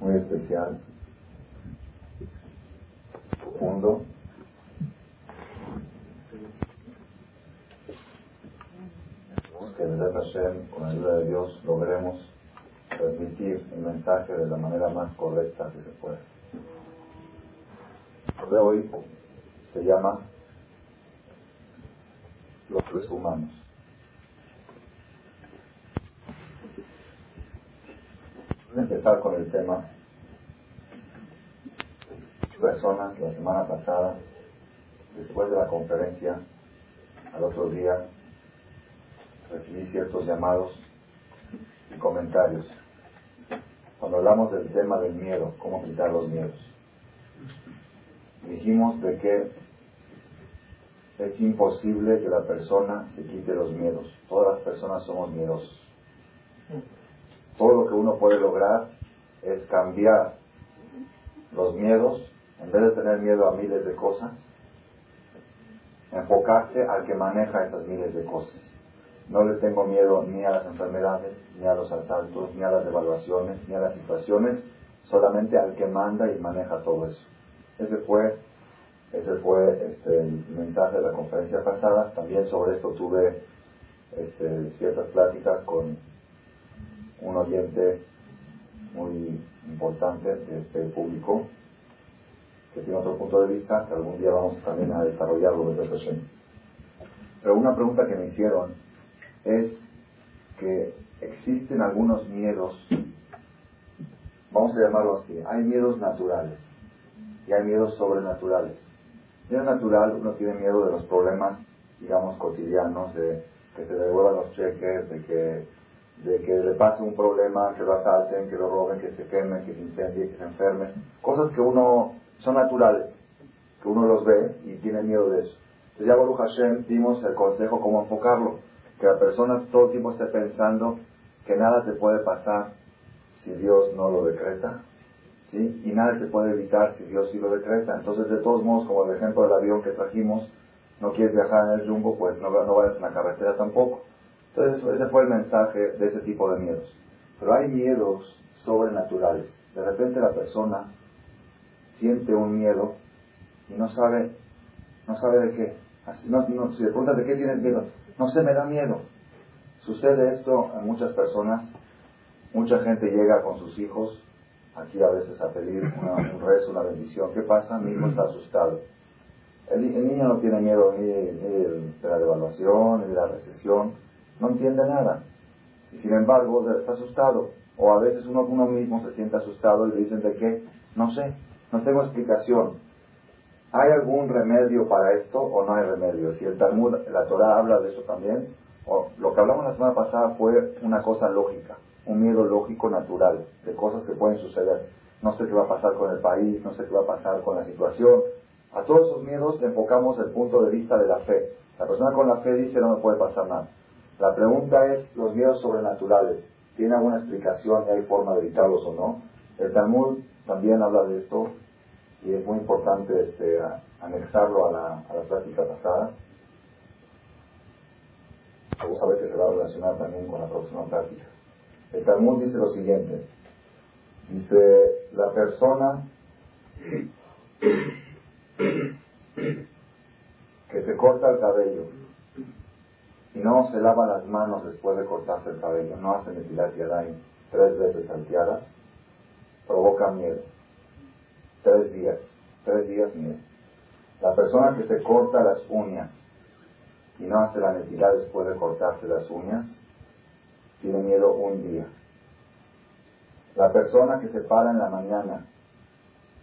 muy especial, profundo. Que desde Hashem, con la ayuda de Dios, logremos transmitir el mensaje de la manera más correcta que se pueda. de hoy se llama los seres humanos. Voy a empezar con el tema. Personas, la semana pasada, después de la conferencia, al otro día, recibí ciertos llamados y comentarios. Cuando hablamos del tema del miedo, cómo quitar los miedos, dijimos de que es imposible que la persona se quite los miedos. Todas las personas somos miedosos. Todo lo que uno puede lograr es cambiar los miedos, en vez de tener miedo a miles de cosas, enfocarse al que maneja esas miles de cosas. No le tengo miedo ni a las enfermedades, ni a los asaltos, ni a las devaluaciones, ni a las situaciones, solamente al que manda y maneja todo eso. Ese fue ese fue este, el mensaje de la conferencia pasada. También sobre esto tuve este, ciertas pláticas con un oyente muy importante de este público que tiene otro punto de vista que algún día vamos también a desarrollarlo desde presente. Pero una pregunta que me hicieron es que existen algunos miedos, vamos a llamarlo así, hay miedos naturales y hay miedos sobrenaturales. Es natural, uno tiene miedo de los problemas, digamos, cotidianos, de que se devuelvan los cheques, de que, de que le pase un problema, que lo asalten, que lo roben, que se queme, que se incendie, que se enferme. Cosas que uno son naturales, que uno los ve y tiene miedo de eso. Entonces ya Baruch Hashem dimos el consejo cómo enfocarlo, que la persona todo el tiempo esté pensando que nada te puede pasar si Dios no lo decreta, y nada se puede evitar si Dios sí lo decreta. Entonces, de todos modos, como el ejemplo del avión que trajimos, no quieres viajar en el jumbo, pues no, no vayas en la carretera tampoco. Entonces, ese fue el mensaje de ese tipo de miedos. Pero hay miedos sobrenaturales. De repente la persona siente un miedo y no sabe, no sabe de qué. no, no, si le preguntas de qué tienes miedo, no se me da miedo. Sucede esto en muchas personas. Mucha gente llega con sus hijos aquí a veces a pedir un rezo, una bendición. ¿Qué pasa? Mi hijo está asustado. El, niño no tiene miedo ni, de la devaluación, ni de la recesión, no entiende nada. Y sin embargo, está asustado. O a veces uno, mismo se siente asustado y le dicen de qué, no sé, no tengo explicación. ¿Hay algún remedio para esto o no hay remedio? Si el Talmud, la Torah habla de eso también, o lo que hablamos la semana pasada fue una cosa lógica un miedo lógico natural de cosas que pueden suceder. No sé qué va a pasar con el país, no sé qué va a pasar con la situación. A todos esos miedos enfocamos el punto de vista de la fe. La persona con la fe dice no me puede pasar nada. La pregunta es, los miedos sobrenaturales, ¿tiene alguna explicación y hay forma de evitarlos o no? El Talmud también habla de esto y es muy importante este, anexarlo a la, a la práctica pasada. Vamos a ver que se va a relacionar también con la próxima práctica. El Talmud dice lo siguiente. Dice, la persona que se corta el cabello no se lava las manos después de cortarse el cabello, no hace metilat yadayim tres veces salteadas, provoca miedo. Tres días, tres días miedo. La persona que se corta las uñas y no hace la netilat después de cortarse las uñas, tiene miedo un día. La persona que se para en la mañana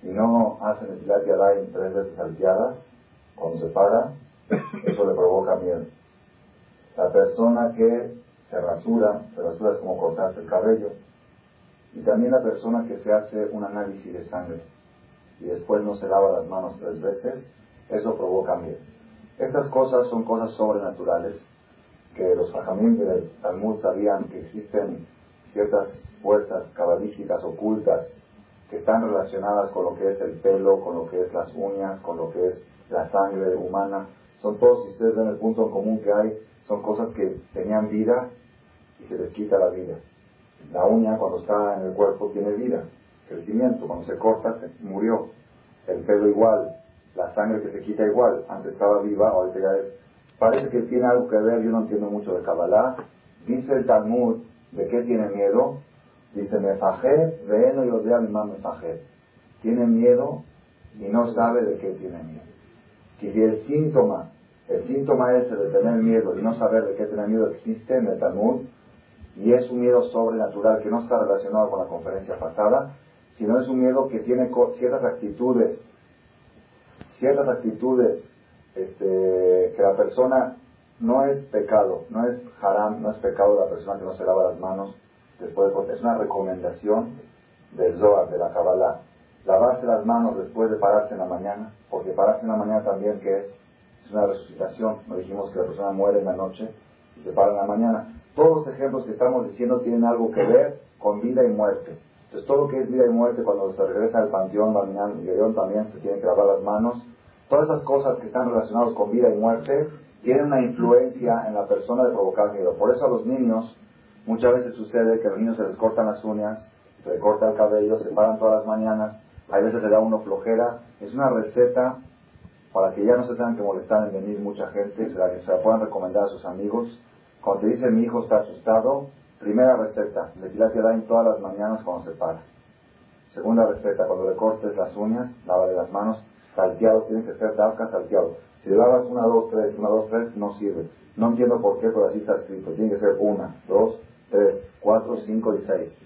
y no hace de en tres veces salteadas, cuando se para, eso le provoca miedo. La persona que se rasura, se rasura es como cortarse el cabello, y también la persona que se hace un análisis de sangre y después no se lava las manos tres veces, eso provoca miedo. Estas cosas son cosas sobrenaturales que los fajamín del Talmud sabían que existen ciertas fuerzas cabalísticas ocultas que están relacionadas con lo que es el pelo, con lo que es las uñas, con lo que es la sangre humana. Son todos, si ustedes ven el punto común que hay, son cosas que tenían vida y se les quita la vida. La uña cuando está en el cuerpo tiene vida. crecimiento. Cuando se corta, se murió. El pelo igual, la sangre que se quita igual. Antes estaba viva, ahorita ya es. Parece que tiene algo que ver, yo no entiendo mucho de Kabbalah. Dice el Talmud, ¿de qué tiene miedo? Dice, me fajé, no y odea mi mamá me. Tiene miedo y no sabe de qué tiene miedo. Que si el síntoma, el síntoma ese de tener miedo y no saber de qué tiene miedo existe en el Talmud, y es un miedo sobrenatural que no está relacionado con la conferencia pasada, sino es un miedo que tiene ciertas actitudes, ciertas actitudes este, que la persona no es pecado, no es haram, no es pecado la persona que no se lava las manos después de es una recomendación del Zohar, de la Kabbalah. Lavarse las manos después de pararse en la mañana, porque pararse en la mañana también que es, es una resucitación. No dijimos que la persona muere en la noche y se para en la mañana. Todos los ejemplos que estamos diciendo tienen algo que ver con vida y muerte. Entonces todo lo que es vida y muerte, cuando se regresa al panteón, y León también se tienen que lavar las manos. Todas esas cosas que están relacionadas con vida y muerte tienen una influencia en la persona de provocar miedo. Por eso a los niños muchas veces sucede que a los niños se les cortan las uñas, se les corta el cabello, se paran todas las mañanas, hay veces se da uno flojera. Es una receta para que ya no se tengan que molestar en venir mucha gente, se la, se la puedan recomendar a sus amigos cuando te dice mi hijo está asustado, primera receta, le tiras en todas las mañanas cuando se para. Segunda receta, cuando le cortes las uñas, lávale las manos, salteado, tiene que ser talca salteado. Si le lavas una, dos, tres, una, dos, tres, no sirve. No entiendo por qué, pero así está escrito. Tiene que ser una, dos, tres, cuatro, cinco y seis.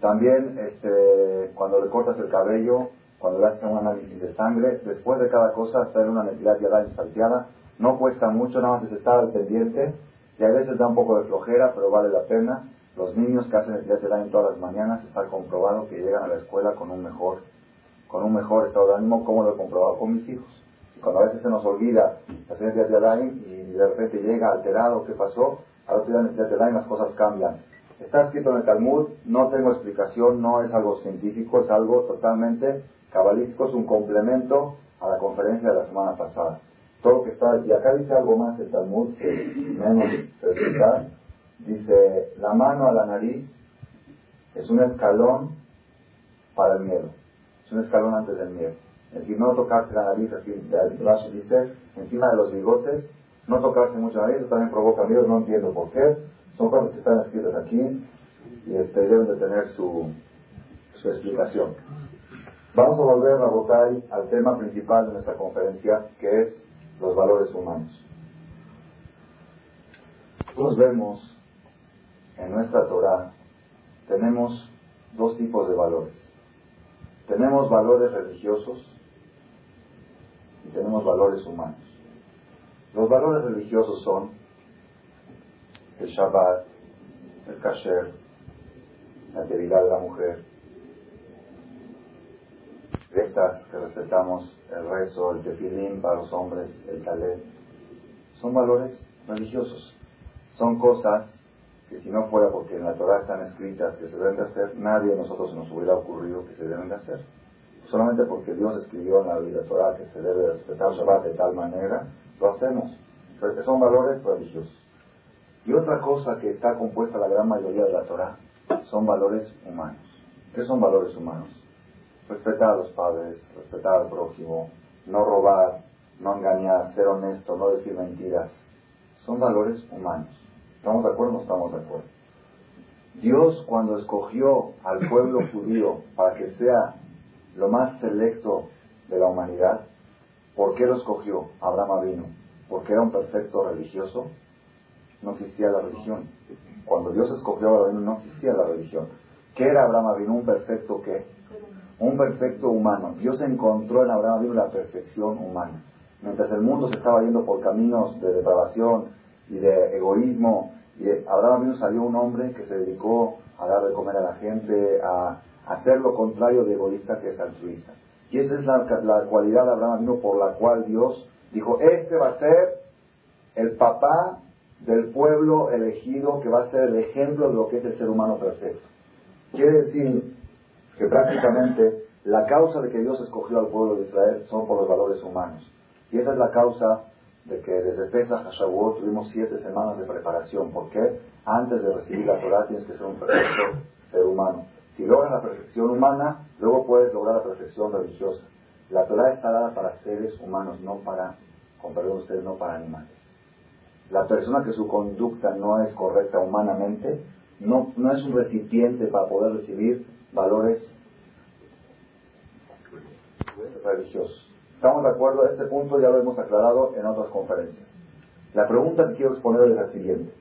También, este, cuando le cortas el cabello, cuando le haces un análisis de sangre, después de cada cosa, hacer una necesidad y salteada. No cuesta mucho, nada más es estar al pendiente y a veces da un poco de flojera, pero vale la pena. Los niños que hacen el día de todas las mañanas está comprobado que llegan a la escuela con un mejor, con un mejor estado de ánimo, como lo he comprobado con mis hijos. Y cuando a veces se nos olvida hacer día de y de repente llega alterado, ¿qué pasó? Al otro día en día de las cosas cambian. Está escrito en el Talmud, no tengo explicación, no es algo científico, es algo totalmente cabalístico, es un complemento a la conferencia de la semana pasada todo que está, y acá dice algo más el Talmud, que menos se dice, la mano a la nariz es un escalón para el miedo, es un escalón antes del miedo. Es decir, no tocarse la nariz, así, el dice, encima de los bigotes, no tocarse mucho la nariz, eso también provoca miedo, no entiendo por qué, son cosas que están escritas aquí, y este, deben de tener su, su explicación. Vamos a volver a votar al tema principal de nuestra conferencia, que es los valores humanos. Nosotros vemos en nuestra Torah, tenemos dos tipos de valores. Tenemos valores religiosos y tenemos valores humanos. Los valores religiosos son el Shabbat, el Kasher, la integridad de la mujer, estas que respetamos, el rezo, el tefilín para los hombres, el talet, son valores religiosos. Son cosas que si no fuera porque en la Torah están escritas que se deben de hacer, nadie de nosotros nos hubiera ocurrido que se deben de hacer. Solamente porque Dios escribió en la Biblia Torah que se debe respetar Shabbat de tal manera, lo hacemos. Pero son valores religiosos. Y otra cosa que está compuesta la gran mayoría de la Torah son valores humanos. ¿Qué son valores humanos? Respetar a los padres, respetar al prójimo, no robar, no engañar, ser honesto, no decir mentiras. Son valores humanos. ¿Estamos de acuerdo o no estamos de acuerdo? Dios cuando escogió al pueblo judío para que sea lo más selecto de la humanidad, ¿por qué lo escogió? Abraham vino. ¿Porque era un perfecto religioso? No existía la religión. Cuando Dios escogió a Abraham no existía la religión. ¿Qué era Abraham vino? ¿Un perfecto qué? Un perfecto humano. Dios encontró en Abraham la perfección humana. Mientras el mundo se estaba yendo por caminos de depravación y de egoísmo, y Abraham vino salió un hombre que se dedicó a dar de comer a la gente, a, hacer lo contrario de egoísta que es altruista. Y esa es la, cualidad de Abraham vino por la cual Dios dijo, este va a ser el papá del pueblo elegido que va a ser el ejemplo de lo que es el ser humano perfecto. Quiere decir que prácticamente la causa de que Dios escogió al pueblo de Israel son por los valores humanos. Y esa es la causa de que desde Pesach a Shavuot tuvimos siete semanas de preparación. ¿Por qué? Antes de recibir la Torah tienes que ser un perfecto ser humano. Si logras la perfección humana, luego puedes lograr la perfección religiosa. La Torah está dada para seres humanos, no para, con perdón ustedes, no para animales. La persona que su conducta no es correcta humanamente, no, no es un recipiente para poder recibir valores religiosos. ¿Estamos de acuerdo? Este punto ya lo hemos aclarado en otras conferencias. La pregunta que quiero exponer es la siguiente.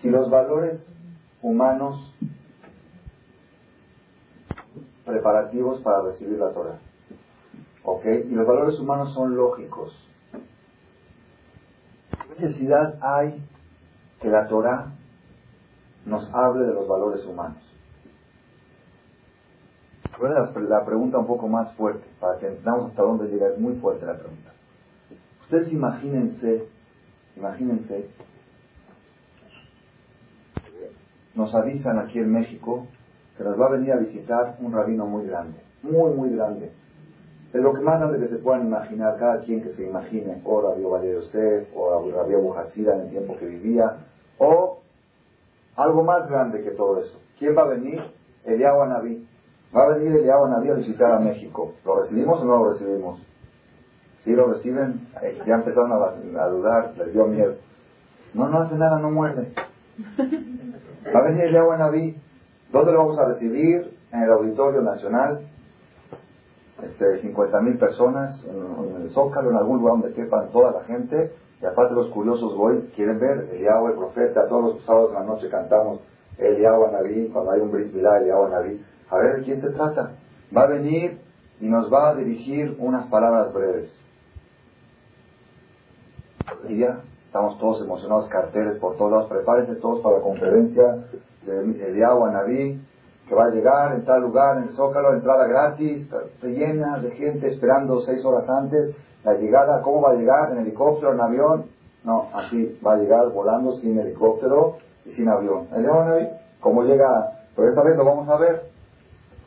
Si los valores humanos preparativos para recibir la Torah, ¿ok? Y los valores humanos son lógicos. ¿Qué necesidad hay que la Torah nos hable de los valores humanos? La pregunta un poco más fuerte, para que entendamos hasta dónde llega, es muy fuerte la pregunta. Ustedes imagínense, imagínense, nos avisan aquí en México que nos va a venir a visitar un rabino muy grande, muy, muy grande. Es lo que más grande que se puedan imaginar, cada quien que se imagine, o Rabio Valle Yosef, o Rabio Bujasira en el tiempo que vivía, o algo más grande que todo eso. ¿Quién va a venir? Eliyahu Naví. Va a venir Eliyahu Naví a visitar a México. ¿Lo recibimos o no lo recibimos? Si lo reciben, ya empezaron a, a, dudar, les dio miedo. No, no hace nada, no muerde. Va a venir Eliyahu Naví. ¿Dónde lo vamos a recibir? En el Auditorio Nacional. Este, 50 mil personas en, el Zócalo, en algún lugar donde quepan toda la gente. Y aparte los curiosos voy, quieren ver Eliyahu, el profeta. Todos los sábados de la noche cantamos Eliyahu Naví. Cuando hay un Brit Milá, Eliyahu Naví. A ver de quién se trata. Va a venir y nos va a dirigir unas palabras breves. Y ya estamos todos emocionados, carteles por todos lados. Prepárense todos para la conferencia de Eliyahu Naví que va a llegar en tal lugar, en el Zócalo, entrada gratis, se llena de gente esperando seis horas antes la llegada. ¿Cómo va a llegar? ¿En helicóptero, en avión? No, así va a llegar volando sin helicóptero y sin avión. Eliyahu Naví, ¿cómo llega? Pero esta vez lo vamos a ver.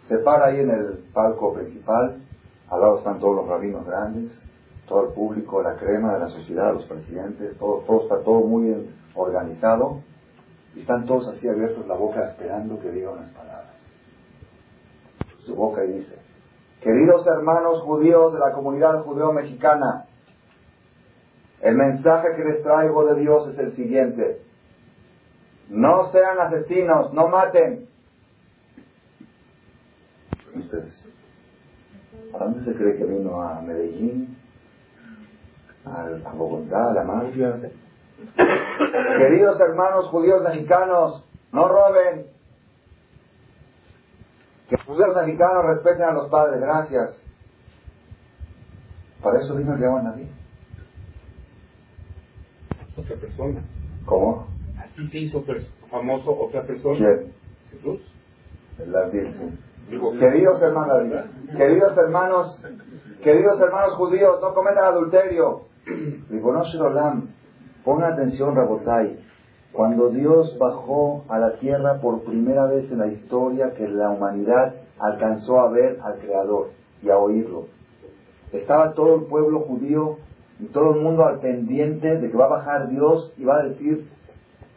Se para ahí en el palco principal, al lado están todos los rabinos grandes, todo el público, la crema de la sociedad, los presidentes, todo, todo está todo muy bien organizado y están todos así abiertos la boca esperando que diga unas palabras. Su boca dice, queridos hermanos judíos de la comunidad judeo-mexicana, el mensaje que les traigo de Dios es el siguiente. No sean asesinos, no maten. Ustedes, ¿a dónde se cree que vino? ¿A Medellín? ¿A Bogotá? ¿A la mafia? Queridos hermanos judíos mexicanos, no roben. Que los judíos mexicanos respeten a los padres, gracias. Para eso vino el a nadie. Otra persona. ¿Cómo? Así se hizo famoso otra persona. ¿Quién? Jesús. El Virgen. Queridos hermanos, queridos hermanos, queridos hermanos judíos, no cometan adulterio. Digo, no Olam, Pon atención, Rabotai. Cuando Dios bajó a la tierra por primera vez en la historia que la humanidad alcanzó a ver al Creador y a oírlo, estaba todo el pueblo judío y todo el mundo al pendiente de que va a bajar Dios y va a decir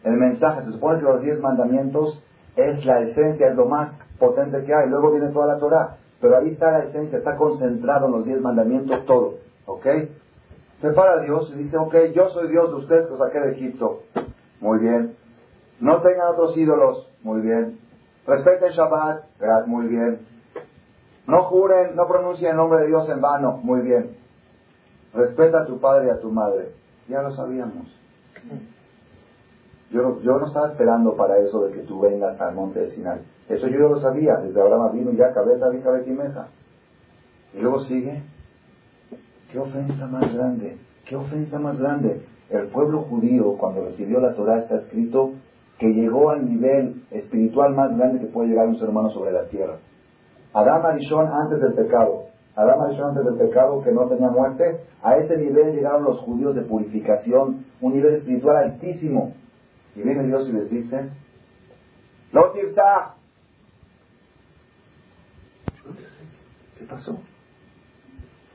el mensaje. Se supone que los diez mandamientos es la esencia, es lo más potente que hay. Luego viene toda la Torah. Pero ahí está la esencia, está concentrado en los diez mandamientos todo. ¿Ok? Se para Dios y dice, ok, yo soy Dios de ustedes que saqué de Egipto. Muy bien. No tengan otros ídolos. Muy bien. Respeten Shabbat. Muy bien. No juren, no pronuncien el nombre de Dios en vano. Muy bien. Respeta a tu padre y a tu madre. Ya lo sabíamos. Yo no, estaba esperando para eso de que tú vengas al monte de Sinai. Eso yo ya lo sabía. Desde Abraham vino ya cabeza, vi cabeza y meja. Y luego sigue ¿Qué ofensa más grande? ¿Qué ofensa más grande? El pueblo judío, cuando recibió la Torah, está escrito que llegó al nivel espiritual más grande que puede llegar un ser humano sobre la tierra. Adán Arishon antes del pecado. Adán Arishon antes del pecado, que no tenía muerte. A ese nivel llegaron los judíos de purificación, un nivel espiritual altísimo. Y viene Dios y les dice, no ¿Qué pasó?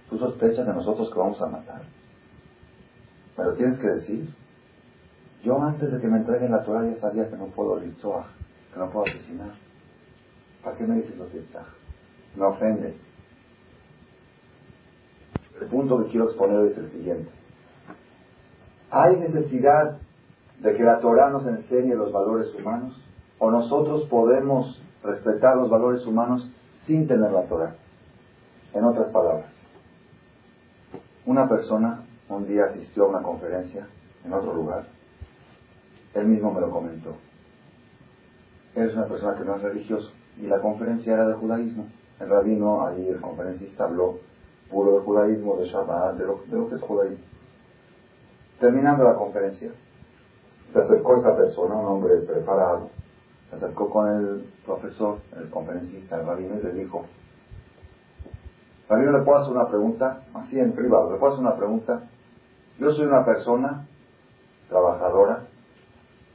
Tú sospechas de nosotros que vamos a matar. Pero tienes que decir, yo antes de que me entreguen la Torah ya sabía que no puedo lizar, que no puedo asesinar. ¿Para qué me dices lo que Me ofendes. El punto que quiero exponer es el siguiente. ¿Hay necesidad de que la Torah nos enseñe los valores humanos? ¿O nosotros podemos respetar los valores humanos sin tener la Torah? En otras palabras, una persona un día asistió a una conferencia en otro lugar. Él mismo me lo comentó. Él es una persona que no es religioso y la conferencia era de judaísmo. El rabino, ahí el conferencista habló puro de judaísmo, de Shabbat, de lo, de lo que es judaísmo. Terminando la conferencia, se acercó esta persona, un hombre preparado, se acercó con el profesor, el conferencista, el rabino, y le dijo, Rabino, ¿le puedo hacer una pregunta? Así en privado, ¿le puedo hacer una pregunta? Yo soy una persona trabajadora,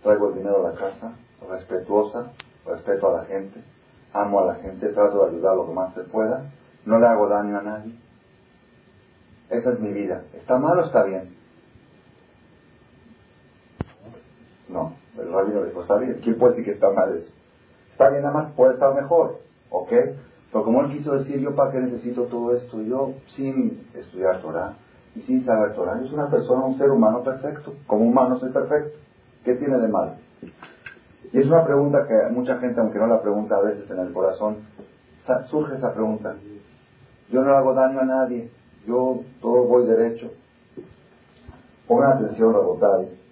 traigo el dinero a la casa, respetuosa, respeto a la gente, amo a la gente, trato de ayudar lo que más se pueda, no le hago daño a nadie. Esa es mi vida. ¿Está mal o está bien? No, el rabino dijo, está bien. ¿Quién puede decir que está mal eso? Está bien, nada más puede estar mejor. ¿Ok? Pero como él quiso decir, yo para qué necesito todo esto, yo sin estudiar Torah y sin saber Torah, yo soy una persona, un ser humano perfecto. Como humano soy perfecto. ¿Qué tiene de mal? Y es una pregunta que mucha gente, aunque no la pregunta a veces en el corazón, surge esa pregunta. Yo no hago daño a nadie, yo todo voy derecho. Pongan atención, Rabotay.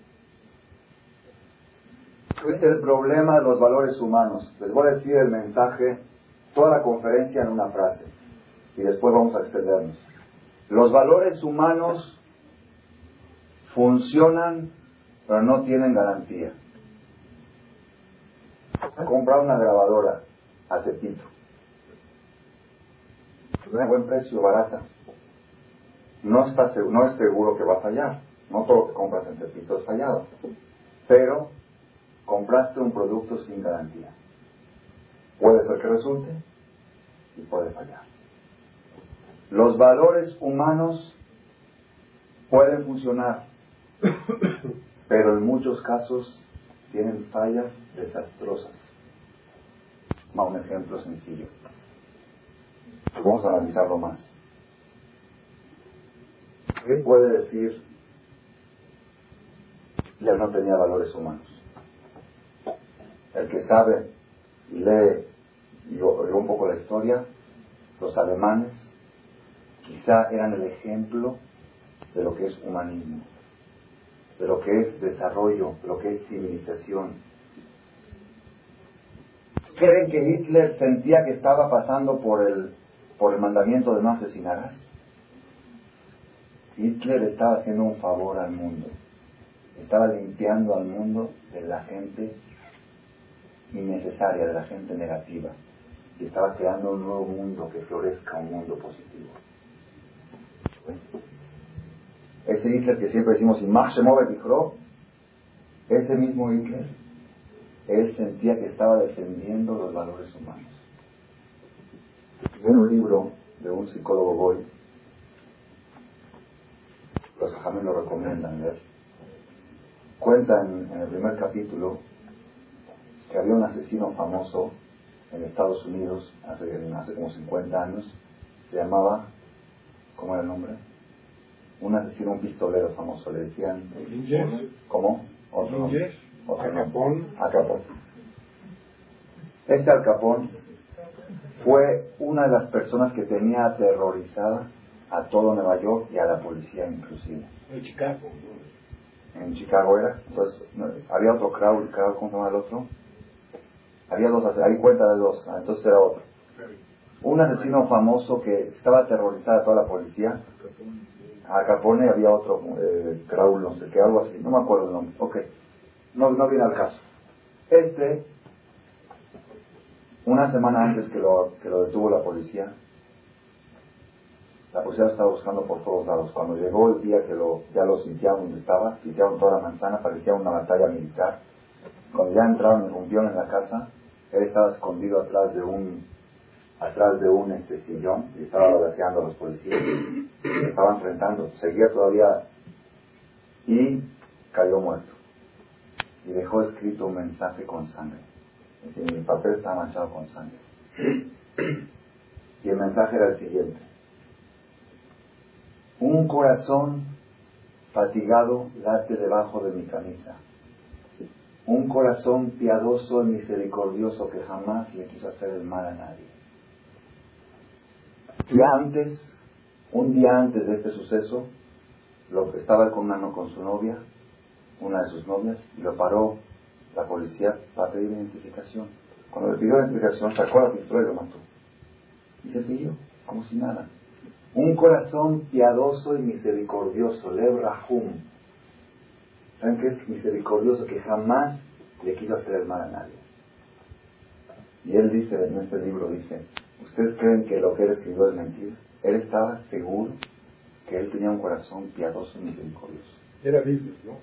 El problema de los valores humanos. Les voy a decir el mensaje, toda la conferencia en una frase. Y después vamos a extendernos. Los valores humanos funcionan, pero no tienen garantía. Comprar una grabadora a Tepito. Tiene buen precio, barata no, está, no es seguro que va a fallar. No todo lo que compras en Tepito es fallado. Pero compraste un producto sin garantía. Puede ser que resulte y puede fallar. Los valores humanos pueden funcionar, pero en muchos casos tienen fallas desastrosas. Un ejemplo sencillo. Vamos a analizarlo más. ¿Quién puede decir ya no tenía valores humanos? El que sabe y lee y oye un poco la historia, los alemanes quizá eran el ejemplo de lo que es humanismo, de lo que es desarrollo, de lo que es civilización. ¿Creen que Hitler sentía que estaba pasando por el, por el mandamiento de no asesinarás? Hitler estaba haciendo un favor al mundo. Estaba limpiando al mundo de la gente innecesaria, de la gente negativa. Y estaba creando un nuevo mundo que florezca, un mundo positivo. Ese Hitler que siempre decimos, ese mismo Hitler, él sentía que estaba defendiendo los valores humanos. En un libro de un psicólogo Boy, los ajamés lo recomiendan leer. Cuenta en, el primer capítulo que había un asesino famoso en Estados Unidos hace, hace como 50 años, se llamaba, ¿cómo era el nombre? Un asesino, un pistolero famoso, le decían. ¿Cómo? Otro nombre. Acapón. Acapón. Este Alcapón fue una de las personas que tenía aterrorizada a todo Nueva York y a la policía inclusive. En Chicago. En Chicago era. Entonces, había otro crowd, crowd, ¿cómo se llama el otro? Había dos, hay cuenta de dos, ah, entonces era otro. Un asesino famoso que estaba aterrorizada toda la policía. A Capone había otro, eh, no sé qué, algo así, no me acuerdo el nombre. Ok, no, no viene al caso. Este, una semana antes que lo, que lo detuvo la policía, la policía estaba buscando por todos lados. Cuando llegó el día que lo, ya lo sintieron donde estaba, sitiaron toda la manzana, parecía una batalla militar. Cuando ya entraron y rompieron en la casa, él estaba escondido atrás de un atrás de un este sillón y estaba balanceando a los policías. Estaban enfrentando, seguía todavía y cayó muerto. Y dejó escrito un mensaje con sangre. Es decir, mi papel está manchado con sangre. Y el mensaje era el siguiente. Un corazón fatigado late debajo de mi camisa. Un corazón piadoso y misericordioso que jamás le quiso hacer el mal a nadie. Y antes, un día antes de este suceso, lo, estaba con, una, con su novia, una de sus novias, y lo paró la policía para pedir identificación. Cuando le pidió identificación, sacó la pistola y lo mató. Y se siguió, como si nada. Un corazón piadoso y misericordioso, Lev ¿Saben qué es misericordioso? Que jamás le quiso hacer el mal a nadie. Y él dice, en este libro dice, ¿ustedes creen que lo que él escribió es mentira? Él estaba seguro que él tenía un corazón piadoso y misericordioso. Era business, ¿no?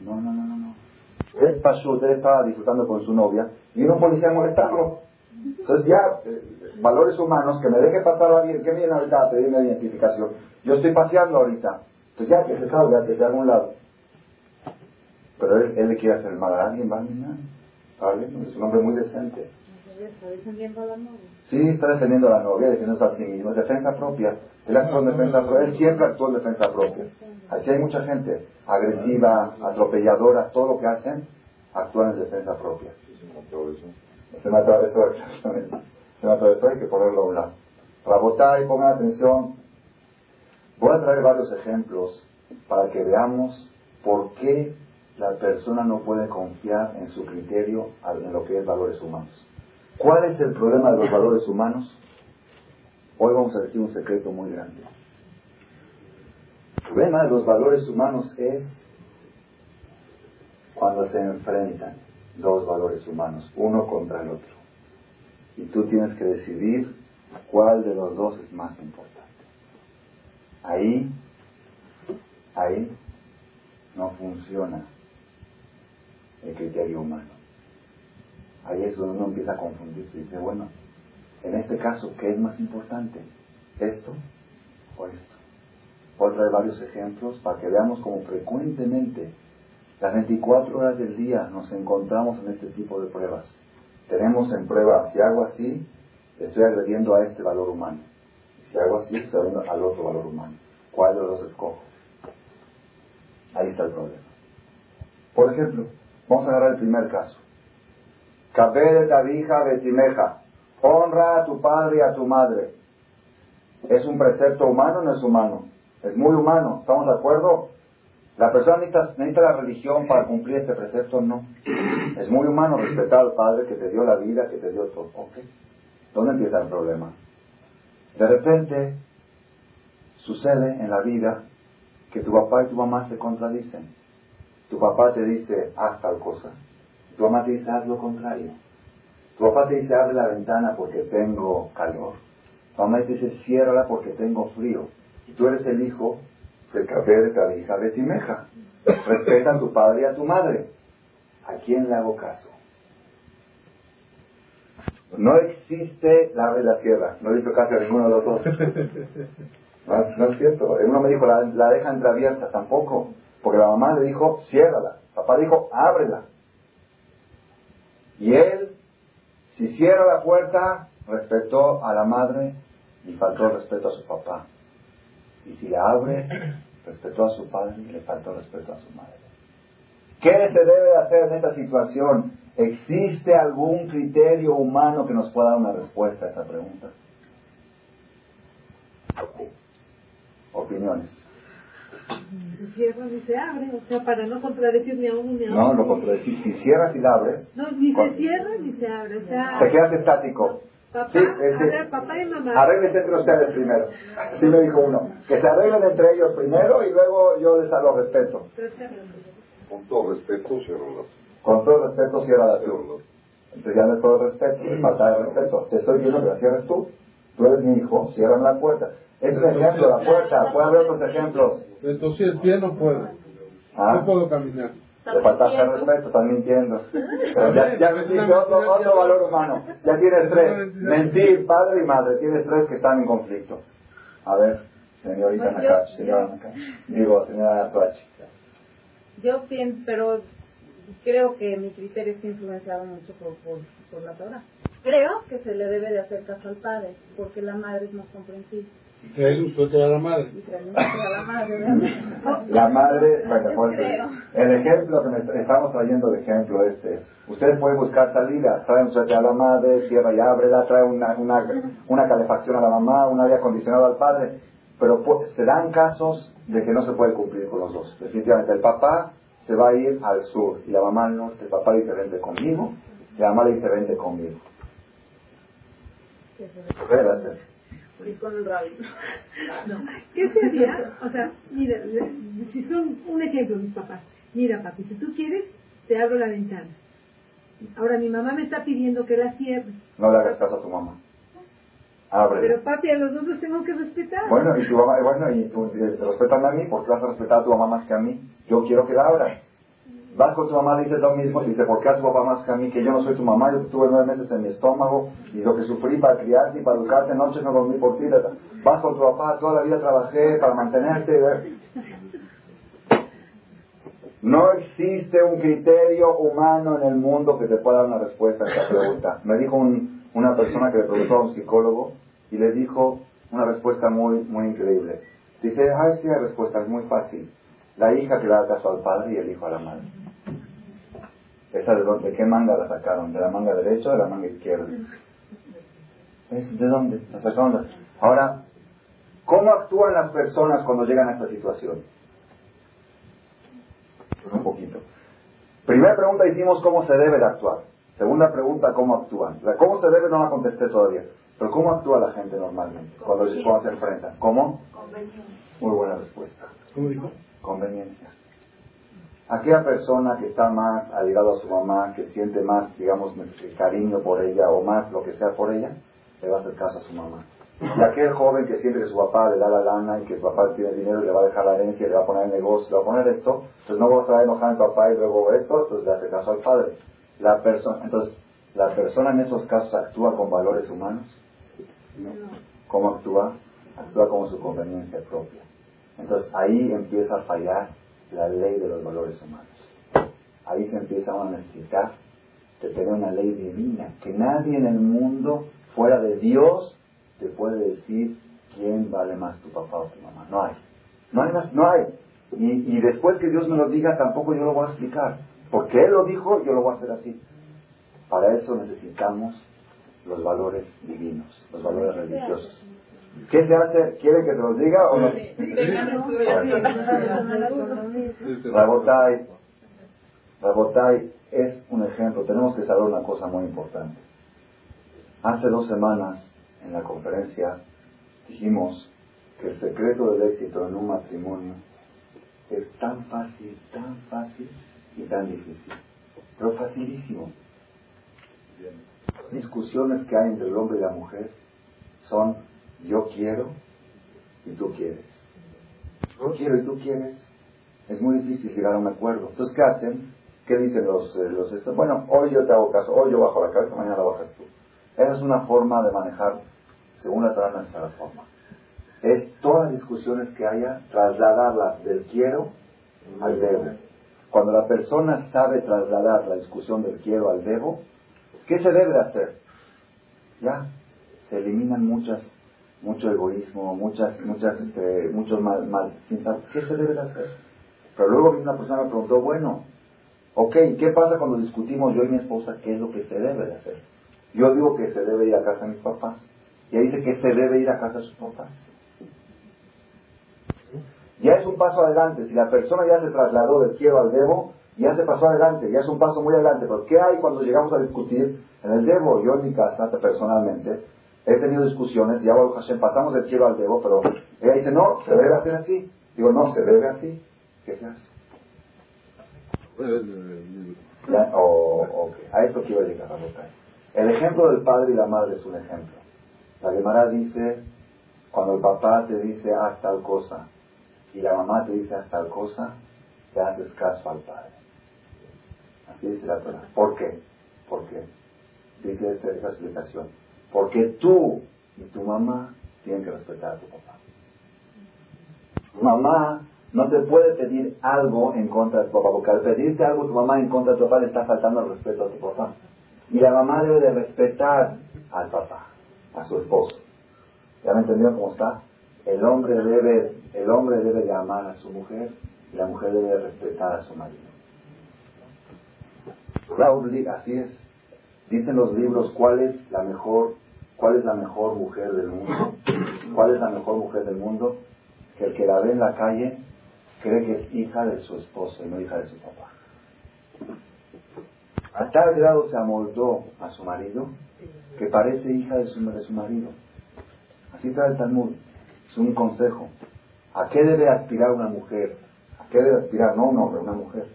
No, no, no, no. no. Él pasó, él estaba disfrutando con su novia y vino un policía a molestarlo. Entonces ya, eh, valores humanos, que me deje pasar a alguien, que viene ahorita a pedirme identificación. Yo estoy paseando ahorita. Entonces ya, que se salga, que se haga un lado. Pero él, él, le quiere hacer mal a alguien, va a ¿Vale? Es un hombre muy decente. ¿Está defendiendo a la novia? Sí, está defendiendo a la novia, defendiéndose a sí mismo. Es defensa propia. Él actúa en defensa propia. Él siempre actúa en defensa propia. Así hay mucha gente agresiva, atropelladora, todo lo que hacen, actúan en defensa propia. Se me atravesó, exactamente. Se me atravesó, hay que ponerlo a un lado. Para votar y pongan atención, voy a traer varios ejemplos para que veamos por qué la persona no puede confiar en su criterio en lo que es valores humanos. ¿Cuál es el problema de los valores humanos? Hoy vamos a decir un secreto muy grande. El problema de los valores humanos es cuando se enfrentan dos valores humanos, uno contra el otro. Y tú tienes que decidir cuál de los dos es más importante. Ahí, ahí no funciona el criterio humano. Ahí es donde uno empieza a confundirse y dice, bueno, en este caso, ¿qué es más importante? ¿Esto o esto? Voy a traer varios ejemplos para que veamos cómo frecuentemente, las 24 horas del día, nos encontramos en este tipo de pruebas. Tenemos en prueba, si hago así, estoy agrediendo a este valor humano. Si hago así, estoy agrediendo al otro valor humano. ¿Cuál de los escojo? Ahí está el problema. Por ejemplo, vamos a agarrar el primer caso. de tabija betimeja. Honra a tu padre y a tu madre. ¿Es un precepto humano o no es humano? Es muy humano, ¿estamos de acuerdo? ¿La persona necesita, la religión para cumplir este precepto? No. Es muy humano respetar al Padre que te dio la vida, que te dio todo. ¿Ok? ¿Dónde empieza el problema? De repente sucede en la vida que tu papá y tu mamá se contradicen. Tu papá te dice, haz tal cosa. Tu mamá te dice, haz lo contrario. Tu papá te dice, abre la ventana porque tengo calor. Tu mamá te dice, ciérrala porque tengo frío. Y tú eres el hijo del café de tu hija de Timeja. Respeta a tu padre y a tu madre. ¿A quién le hago caso? No existe la de la sierra. No he visto caso a ninguno de los dos. No, es cierto. Uno me dijo, la, la deja entreabierta. Tampoco. Porque la mamá le dijo, ciérrala. Papá dijo, ábrela. Y él, si cierra la puerta, respetó a la madre y faltó respeto a su papá. Y si la abre, respetó a su padre y le faltó respeto a su madre. ¿Qué se debe hacer en esta situación? ¿Existe algún criterio humano que nos pueda dar una respuesta a esa pregunta? Opiniones. Si cierras y se abre, o sea, para no contradecir ni a uno ni a otro. No, no contradecir. Si cierras y la abres. No, ni se cierra ni se abre, o sea. Te quedas estático. Papá, sí, a ver, papá y mamá. Arreglense entre ustedes primero. Así me dijo uno. Que se arreglen entre ellos primero y luego yo les hago respeto. Con todo respeto, cierra la Con todo respeto, cierra la tú. Entonces ya no es todo respeto, es falta de respeto. Te estoy diciendo que la cierres tú. Tú eres mi hijo, cierran la puerta. Es un ejemplo, la puerta. Puede haber otros ejemplos. Entonces el pie no puede. ¿Ah? No puedo caminar. Le faltaste el respeto, están mintiendo. Pero ya, ya metiste otro, otro valor humano. Ya tienes tres. Mentir, padre y madre. Tienes tres que están en conflicto. A ver, señorita Pues Nakachi, señora Nakachi. Digo, señora Nakachi. Yo pienso, pero creo que mi criterio está influenciado mucho por, por, por la Torah. Creo que se le debe de hacer caso al padre, porque la madre es más comprensiva. Un suéter a la madre. Y realmente a la madre, ¿verdad? La madre, bueno, el ejemplo que me estamos trayendo de ejemplo este, ustedes pueden buscar salidas, traen un suéter a la madre, cierra y ábrela, trae una, una, una calefacción a la mamá, un aire acondicionado al padre, pero pu- se dan casos de que no se puede cumplir con los dos. Definitivamente, el papá se va a ir al sur y la mamá al norte, el papá dice vente conmigo, y la mamá le dice vente conmigo. ¿Qué debe hacer? Ir con el rabino. No. ¿Qué sería? O sea, mira, si son un ejemplo mis papás. Mira, papi, si tú quieres, te abro la ventana. Ahora mi mamá me está pidiendo que la cierre. No le hagas caso a tu mamá. Abre. Pero papi, a los dos los tengo que respetar. Bueno, y tu mamá, bueno, y tú eh, respétame a mí, porque vas a respetar a tu mamá más que a mí. Yo quiero que la abras. Vas con tu mamá, dices lo mismo, dice, ¿por qué a tu papá más que a mí? Que yo no soy tu mamá, yo tuve nueve meses en mi estómago, y lo que sufrí para criarte y para educarte, noches no dormí por ti. Vas con tu papá, toda la vida trabajé para mantenerte. No existe un criterio humano en el mundo que te pueda dar una respuesta a esta pregunta. Me dijo un- una persona que le preguntó a un psicólogo y le dijo una respuesta muy, muy increíble. Dice, ay, sí, la respuesta es muy fácil. La hija que le da caso al padre y el hijo a la madre. ¿Esa de dónde? ¿De qué manga la sacaron? ¿De la manga derecha o de la manga izquierda? ¿Es ¿De dónde? ¿La sacaron de- Ahora, ¿cómo actúan las personas cuando llegan a esta situación? Pues un poquito. Primera pregunta hicimos cómo se debe de actuar. Segunda pregunta, cómo actúan. La cómo se debe no la contesté todavía. Pero cómo actúa la gente normalmente cuando, cuando se enfrenta. ¿Cómo? Muy buena respuesta. ¿Cómo dijo? Conveniencia. Aquella persona que está más allegado a su mamá, que siente más, digamos, cariño por ella o más lo que sea por ella, le va a hacer caso a su mamá. Y aquel joven que siente que su papá le da la lana y que su papá tiene dinero y le va a dejar la herencia, le va a poner el negocio, le va a poner esto, entonces no va a estar enojado en papá y luego esto, entonces le hace caso al padre. La persona, entonces, ¿la persona en esos casos actúa con valores humanos? No. ¿Cómo actúa? Actúa como su conveniencia propia. Entonces ahí empieza a fallar la ley de los valores humanos. Ahí se empieza a necesitar de tener una ley divina, que nadie en el mundo fuera de Dios te puede decir quién vale más, tu papá o tu mamá. No hay. No hay más, no hay. Y, y después que Dios me lo diga, tampoco yo lo voy a explicar. Porque Él lo dijo, yo lo voy a hacer así. Para eso necesitamos los valores divinos, los valores religiosos. ¿Qué se hace? ¿Quieren que se los diga o no? Rabotai, Rabotai es un ejemplo. Tenemos que saber una cosa muy importante. Hace dos semanas en la conferencia dijimos que el secreto del éxito en un matrimonio es tan fácil, tan fácil y tan difícil. Pero facilísimo. Las discusiones que hay entre el hombre y la mujer son yo quiero y tú quieres. Yo quiero y tú quieres. Es muy difícil llegar a un acuerdo. Entonces, ¿qué hacen? ¿Qué dicen los, eh, los estos? Bueno, hoy yo te hago caso, hoy yo bajo la cabeza, mañana la bajas tú. Esa es una forma de manejar, según la Torah, la forma. Es todas las discusiones que haya, trasladarlas del quiero al debo. Cuando la persona sabe trasladar la discusión del quiero al debo, ¿qué se debe de hacer? Ya, se eliminan muchas, mucho egoísmo, muchas, muchas, este, muchos mal, mal, sin saber qué se debe de hacer. Pero luego una persona me preguntó, bueno, ok, ¿qué pasa cuando discutimos yo y mi esposa qué es lo que se debe de hacer? Yo digo que se debe ir a casa de mis papás. Y ella dice que se debe ir a casa de sus papás. Ya es un paso adelante. Si la persona ya se trasladó del quiero al debo, ya se pasó adelante, ya es un paso muy adelante. Pero ¿qué hay cuando llegamos a discutir en el debo? Yo en mi casa, personalmente, he tenido discusiones, ya Baruch Hashem, pasamos del quiero al debo, pero ella dice, no, se debe hacer así. Digo, no, se debe así. ¿Qué se hace? Ya, o- ok, A esto quiero llegar a. El ejemplo del padre y la madre es un ejemplo. La Gemara dice, cuando el papá te dice haz tal cosa y la mamá te dice haz tal cosa, te haces caso al padre. Así dice la Torah. ¿Por qué? ¿Por qué? Dice esta, esta explicación. Porque tú y tu mamá tienen que respetar a tu papá. Mamá no te puede pedir algo en contra de tu papá, porque al pedirte algo tu mamá en contra de tu papá le está faltando el respeto a tu papá. Y la mamá debe de respetar al papá, a su esposo. ¿Ya me entendió cómo está? El hombre debe, el hombre debe de amar a su mujer y la mujer debe de respetar a su marido. Así es. Dicen los libros cuál es la mejor, cuál es la mejor mujer del mundo. ¿Cuál es la mejor mujer del mundo? Que el que la ve en la calle cree que es hija de su esposo y no hija de su papá. A tal grado se amoldó a su marido que parece hija de su, de su marido. Así trae el Talmud. Es un consejo. ¿A qué debe aspirar una mujer? ¿A qué debe aspirar? No un hombre, una mujer.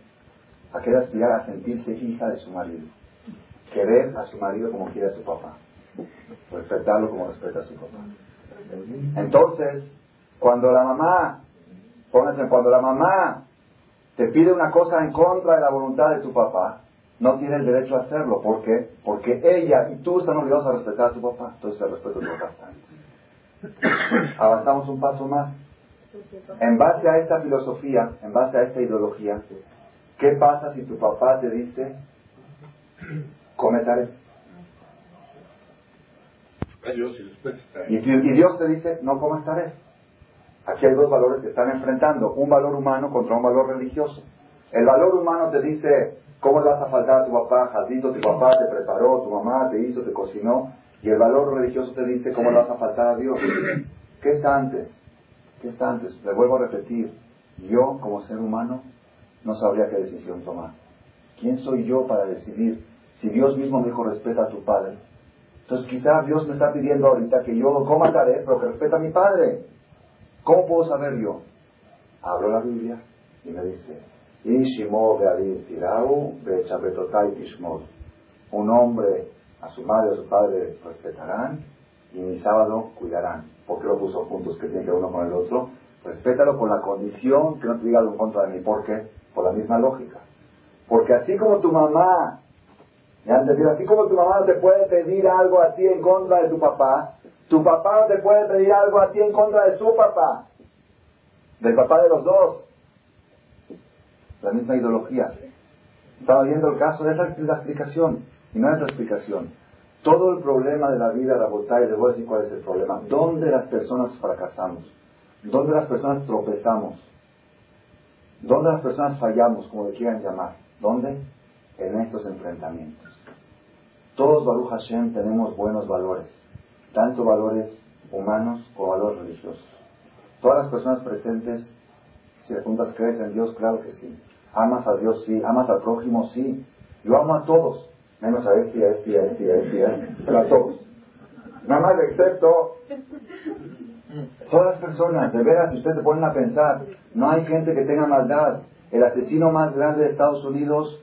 ¿A qué debe aspirar? A sentirse hija de su marido. Querer a su marido como quiere a su papá. Respetarlo como respeta a su papá. Entonces, cuando la mamá, pónganse, cuando la mamá te pide una cosa en contra de la voluntad de tu papá, no tiene el derecho a hacerlo. ¿Por qué? Porque ella y tú están obligados a respetar a tu papá. Entonces el respeto papá Avanzamos un paso más. En base a esta filosofía, en base a esta ideología, ¿qué pasa si tu papá te dice, come Y, y, Dios te dice, no comas taref. Aquí hay dos valores que están enfrentando, un valor humano contra un valor religioso. El valor humano te dice, ¿Cómo le vas a faltar a tu papá? Jadito, tu papá te preparó, tu mamá te hizo, te cocinó. Y el valor religioso te dice, ¿cómo le vas a faltar a Dios? ¿Qué está antes? ¿Qué está antes? Le vuelvo a repetir. Yo, como ser humano, no sabría qué decisión tomar. ¿Quién soy yo para decidir? Si Dios mismo me dijo, respeta a tu padre. Entonces quizá Dios me está pidiendo ahorita que yo coma taré, pero que respeta a mi padre. ¿Cómo puedo saber yo? Abro la Biblia y me dice, un hombre a su madre a su padre respetarán y mi sábado cuidarán. ¿Por qué lo puso juntos que tiene que uno con el otro? Respétalo con la condición que no te diga algo en contra de mí. ¿Por qué? Por la misma lógica. Porque así como tu mamá, ya así como tu mamá no te puede pedir algo a ti en contra de tu papá, tu papá no te puede pedir algo a ti en contra de su papá, del papá de los dos la misma ideología. Estaba viendo el caso, de es la explicación, y no es la explicación. Todo el problema de la vida, la botella, les voy a decir cuál es el problema. ¿Dónde las personas fracasamos? ¿Dónde las personas tropezamos? ¿Dónde las personas fallamos, como le quieran llamar? ¿Dónde? En estos enfrentamientos. Todos, Baruch Hashem, tenemos buenos valores, tanto valores humanos como valores religiosos. Todas las personas presentes, si preguntas, ¿crees en Dios? Claro que sí. Amas a Dios, sí. Amas al prójimo, sí. Yo amo a todos, menos a este, a este, a este, a este, a este, pero a todos. Nada más excepto todas las personas, de veras, si ustedes se ponen a pensar, no hay gente que tenga maldad. El asesino más grande de Estados Unidos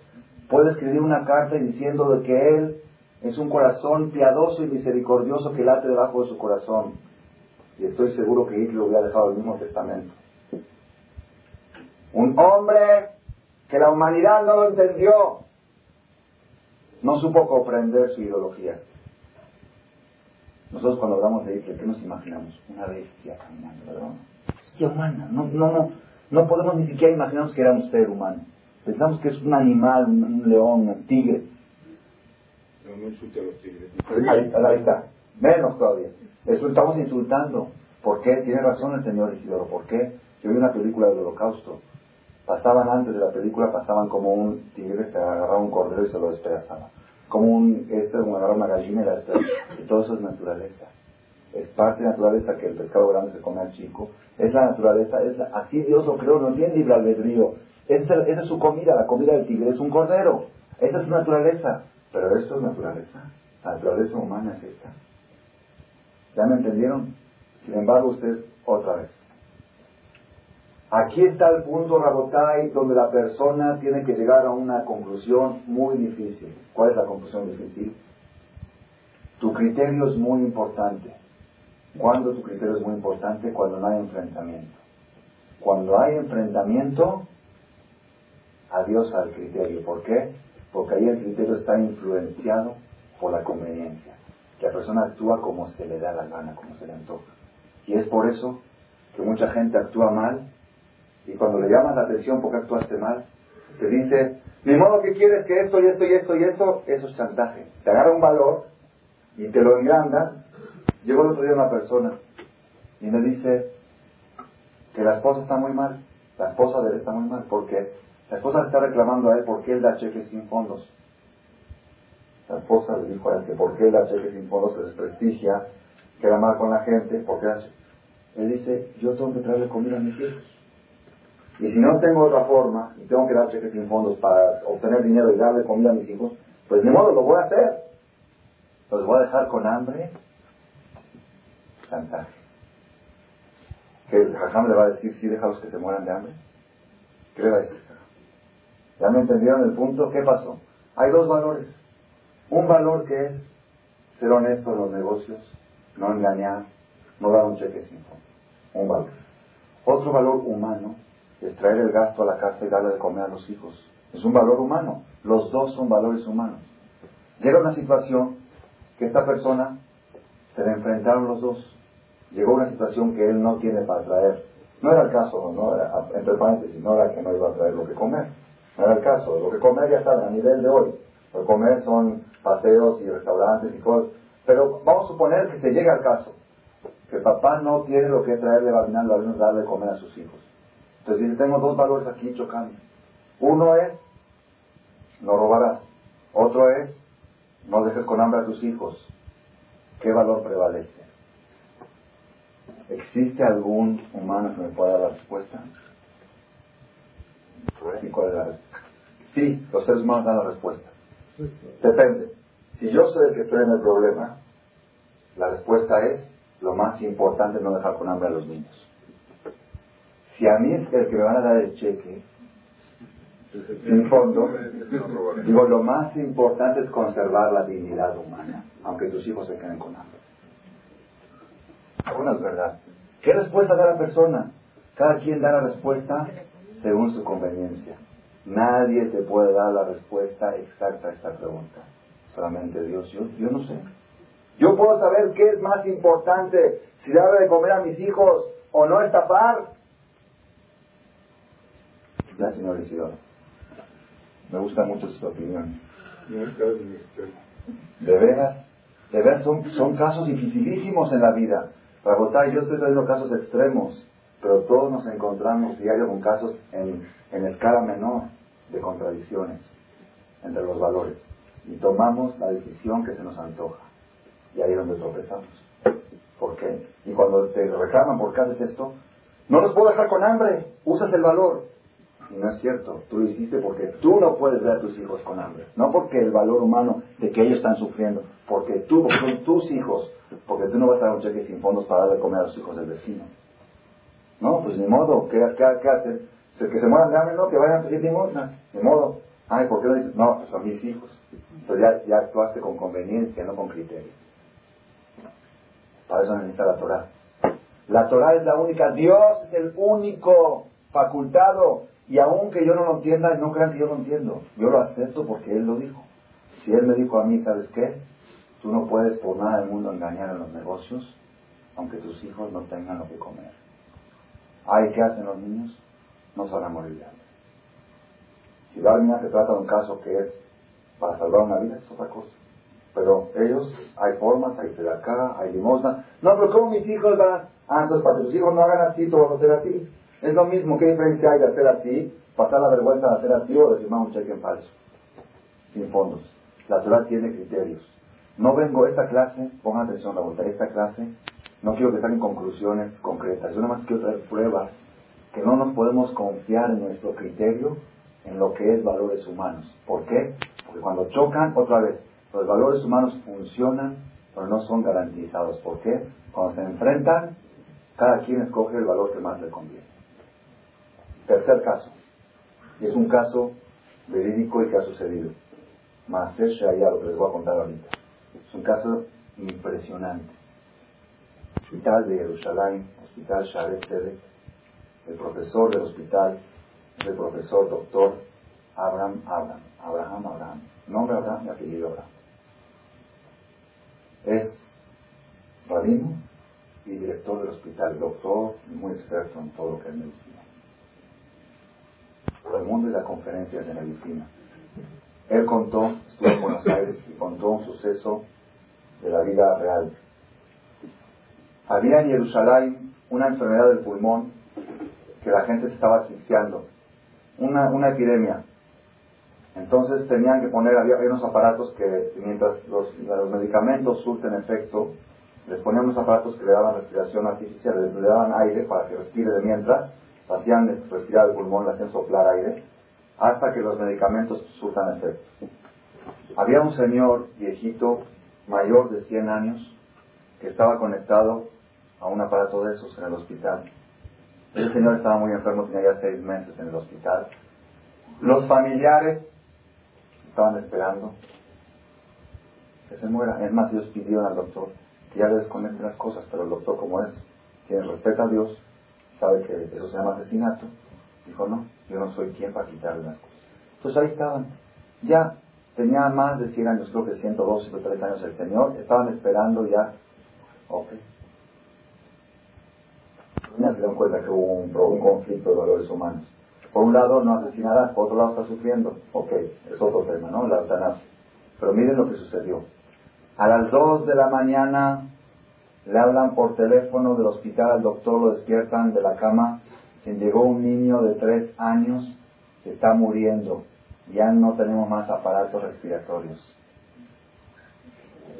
puede escribir una carta diciendo de que él es un corazón piadoso y misericordioso que late debajo de su corazón. Y estoy seguro que Hitler hubiera dejado el mismo testamento. Un hombre que la humanidad no lo entendió, no supo comprender su ideología. Nosotros cuando hablamos de Hitler, ¿qué nos imaginamos? Una bestia caminando, ¿verdad? Bestia humana. No, no, no, no podemos ni siquiera imaginarnos que era un ser humano. Pensamos que es un animal, un, león, un tigre. No, a los tigres. Ahí. Menos todavía. Eso estamos insultando. ¿Por qué? Tiene razón el señor Isidoro. ¿Por qué? Yo vi una película del holocausto pasaban antes de la película, pasaban como un tigre, se agarraba un cordero y se lo despedazaba. Como un, este, como agarraba una gallina y la Y todo eso es naturaleza. Es parte de la naturaleza que el pescado grande se come al chico. Es la naturaleza, es así Dios lo creó, no tiene libre albedrío. Esa es su comida, la comida del tigre es un cordero. Esa es su naturaleza. Pero esto es naturaleza. La naturaleza humana es esta. ¿Ya me entendieron? Sin embargo, ustedes, otra vez. Aquí está el punto, Rabotai, donde la persona tiene que llegar a una conclusión muy difícil. ¿Cuál es la conclusión difícil? Tu criterio es muy importante. ¿Cuándo tu criterio es muy importante? Cuando no hay enfrentamiento. Cuando hay enfrentamiento, adiós al criterio. ¿Por qué? Porque ahí el criterio está influenciado por la conveniencia. La persona actúa como se le da la gana, como se le antoja. Y es por eso que mucha gente actúa mal y cuando le llamas la atención porque actuaste mal, te dice, mi modo que quieres que esto y esto y esto y esto, eso es chantaje. Te agarra un valor y te lo engranda. Llegó el otro día una persona y me dice que la esposa está muy mal. La esposa de él está muy mal. porque La esposa está reclamando a él porque él da cheques sin fondos. La esposa le dijo a él que porque él da cheques sin fondos se desprestigia, queda mal con la gente, porque él dice, yo tengo que traerle comida a mis hijos. Y si no tengo otra forma, y tengo que dar cheques sin fondos para obtener dinero y darle comida a mis hijos, pues ni modo, lo voy a hacer. ¿Los voy a dejar con hambre? Chantaje. ¿Que el jajam le va a decir, sí, déjalos que se mueran de hambre? ¿Qué le va a decir? ¿Ya me entendieron el punto? ¿Qué pasó? Hay dos valores. Un valor que es ser honesto en los negocios, no engañar, no dar un cheque sin fondo. Un valor. Otro valor humano es traer el gasto a la casa y darle de comer a los hijos. Es un valor humano. Los dos son valores humanos. Llega una situación que esta persona se le enfrentaron los dos. Llegó una situación que él no tiene para traer. No era el caso, no entre paréntesis, no era que no iba a traer lo que comer. Era el caso. Lo que comer ya está a nivel de hoy. Lo que comer son paseos y restaurantes y cosas. Pero vamos a suponer que se llega al caso. Que papá no tiene lo que traerle final, al menos darle de comer a sus hijos. Entonces dice, tengo dos valores aquí chocando. Uno es, no robarás. Otro es, no dejes con hambre a tus hijos. ¿Qué valor prevalece? ¿Existe algún humano que me pueda dar la respuesta? ¿Y? Sí, los seres humanos dan la respuesta. Depende. Si yo soy el que estoy en el problema, la respuesta es, lo más importante es no dejar con hambre a los niños. Si a mí es el que me van a dar el cheque, sin fondo, digo, lo más importante es conservar la dignidad humana, aunque tus hijos se queden con hambre. Una es verdad. ¿Qué respuesta da la persona? Cada quien da la respuesta según su conveniencia. Nadie te puede dar la respuesta exacta a esta pregunta. Solamente Dios. Yo, yo no sé. Yo puedo saber qué es más importante, si darle de comer a mis hijos o no estafar. Ya, señor Isidoro. Me gusta mucho sus opiniones. De veras, de veras son, son casos dificilísimos en la vida. Para votar, yo estoy trayendo casos extremos, pero todos nos encontramos diario con casos en, en escala menor de contradicciones entre los valores. Y tomamos la decisión que se nos antoja. Y ahí es donde tropezamos. ¿Por qué? Y cuando te reclaman por qué haces esto, no los puedo dejar con hambre, usas el valor. Y no es cierto, tú lo hiciste porque tú no puedes ver a tus hijos con hambre. No porque el valor humano de que ellos están sufriendo, porque tú, son tus hijos, porque tú no vas a dar un cheque sin fondos para darle comer a los hijos del vecino. No, pues ni modo, ¿qué, qué, hacen? Que se mueran de no, que vayan a pedir limosna, ni modo. Ay, ¿por qué no dices? No, pues son mis hijos. Entonces ya, ya actuaste con conveniencia, no con criterio. Para eso necesita la Torah. La Torah es la única, Dios es el único facultado y aunque yo no lo entienda, no crean que yo lo entiendo. Yo lo acepto porque Él lo dijo. Si Él me dijo a mí, ¿sabes qué? Tú no puedes por nada del mundo engañar en los negocios, aunque tus hijos no tengan lo que comer. Ay, ¿qué hacen los niños? No se van a morir de hambre. Si la se trata de un caso que es para salvar una vida, es otra cosa. Pero ellos, hay formas, hay acá, hay limosna. No, pero ¿cómo mis hijos van a...? Ah, entonces para tus hijos no hagan así, tú vas a hacer así. Es lo mismo, ¿qué diferencia hay de hacer así, pasar la vergüenza de hacer así o de firmar un cheque en falso? Sin fondos. La Torah tiene criterios. No vengo a esta clase, pongan atención, la vuelta, esta clase, no quiero que saquen conclusiones concretas, yo nada más quiero traer pruebas que no nos podemos confiar en nuestro criterio en lo que es valores humanos. ¿Por qué? Porque cuando chocan, otra vez, los valores humanos funcionan, pero no son garantizados. ¿Por qué? Cuando se enfrentan, cada quien escoge el valor que más le conviene. Tercer caso. Y es un caso verídico y que ha sucedido. Maaser Shaya, lo que les voy a contar ahorita. Es un caso impresionante. Hospital de Jerusalén, Hospital Sharet Tzedek, el profesor del hospital es el profesor doctor Abraham Abraham, Abraham Abraham, nombre Abraham y apellido Abraham. Es rabino y director del hospital, doctor muy experto en todo lo que es medicina. el mundo y da conferencias de medicina. Él contó, estuvo en Buenos Aires y contó un suceso de la vida real. Había en Jerusalén una enfermedad del pulmón que la gente estaba asfixiando, una, una epidemia. Entonces tenían que poner, había, unos aparatos que mientras los, los, medicamentos surten efecto, les ponían unos aparatos que le daban respiración artificial, le, daban aire para que respire de mientras, hacían respirar el pulmón, le hacían soplar aire, hasta que los medicamentos surtan efecto. Había un señor viejito, mayor de 100 años, que estaba conectado a un aparato de esos en el hospital. El señor estaba muy enfermo, tenía ya seis meses en el hospital. Los familiares estaban esperando que se muera. Es más, ellos pidieron al doctor que ya le desconecte las cosas, pero el doctor, como es, tiene respeto a Dios, sabe que eso se llama asesinato. Dijo, no, yo no soy quien para quitarle las cosas. Entonces ahí estaban. Ya tenía más de 100 años, creo que 102, 103 años el Señor. Estaban esperando ya. Ok. Ya se dieron cuenta que hubo un, conflicto de valores humanos. Por un lado no asesinarás, por otro lado está sufriendo. Ok, es otro tema, ¿no? La eutanasia. Pero miren lo que sucedió. A las 2 de la mañana le hablan por teléfono del hospital al doctor, lo despiertan de la cama. Se llegó un niño de 3 años que está muriendo. Ya no tenemos más aparatos respiratorios.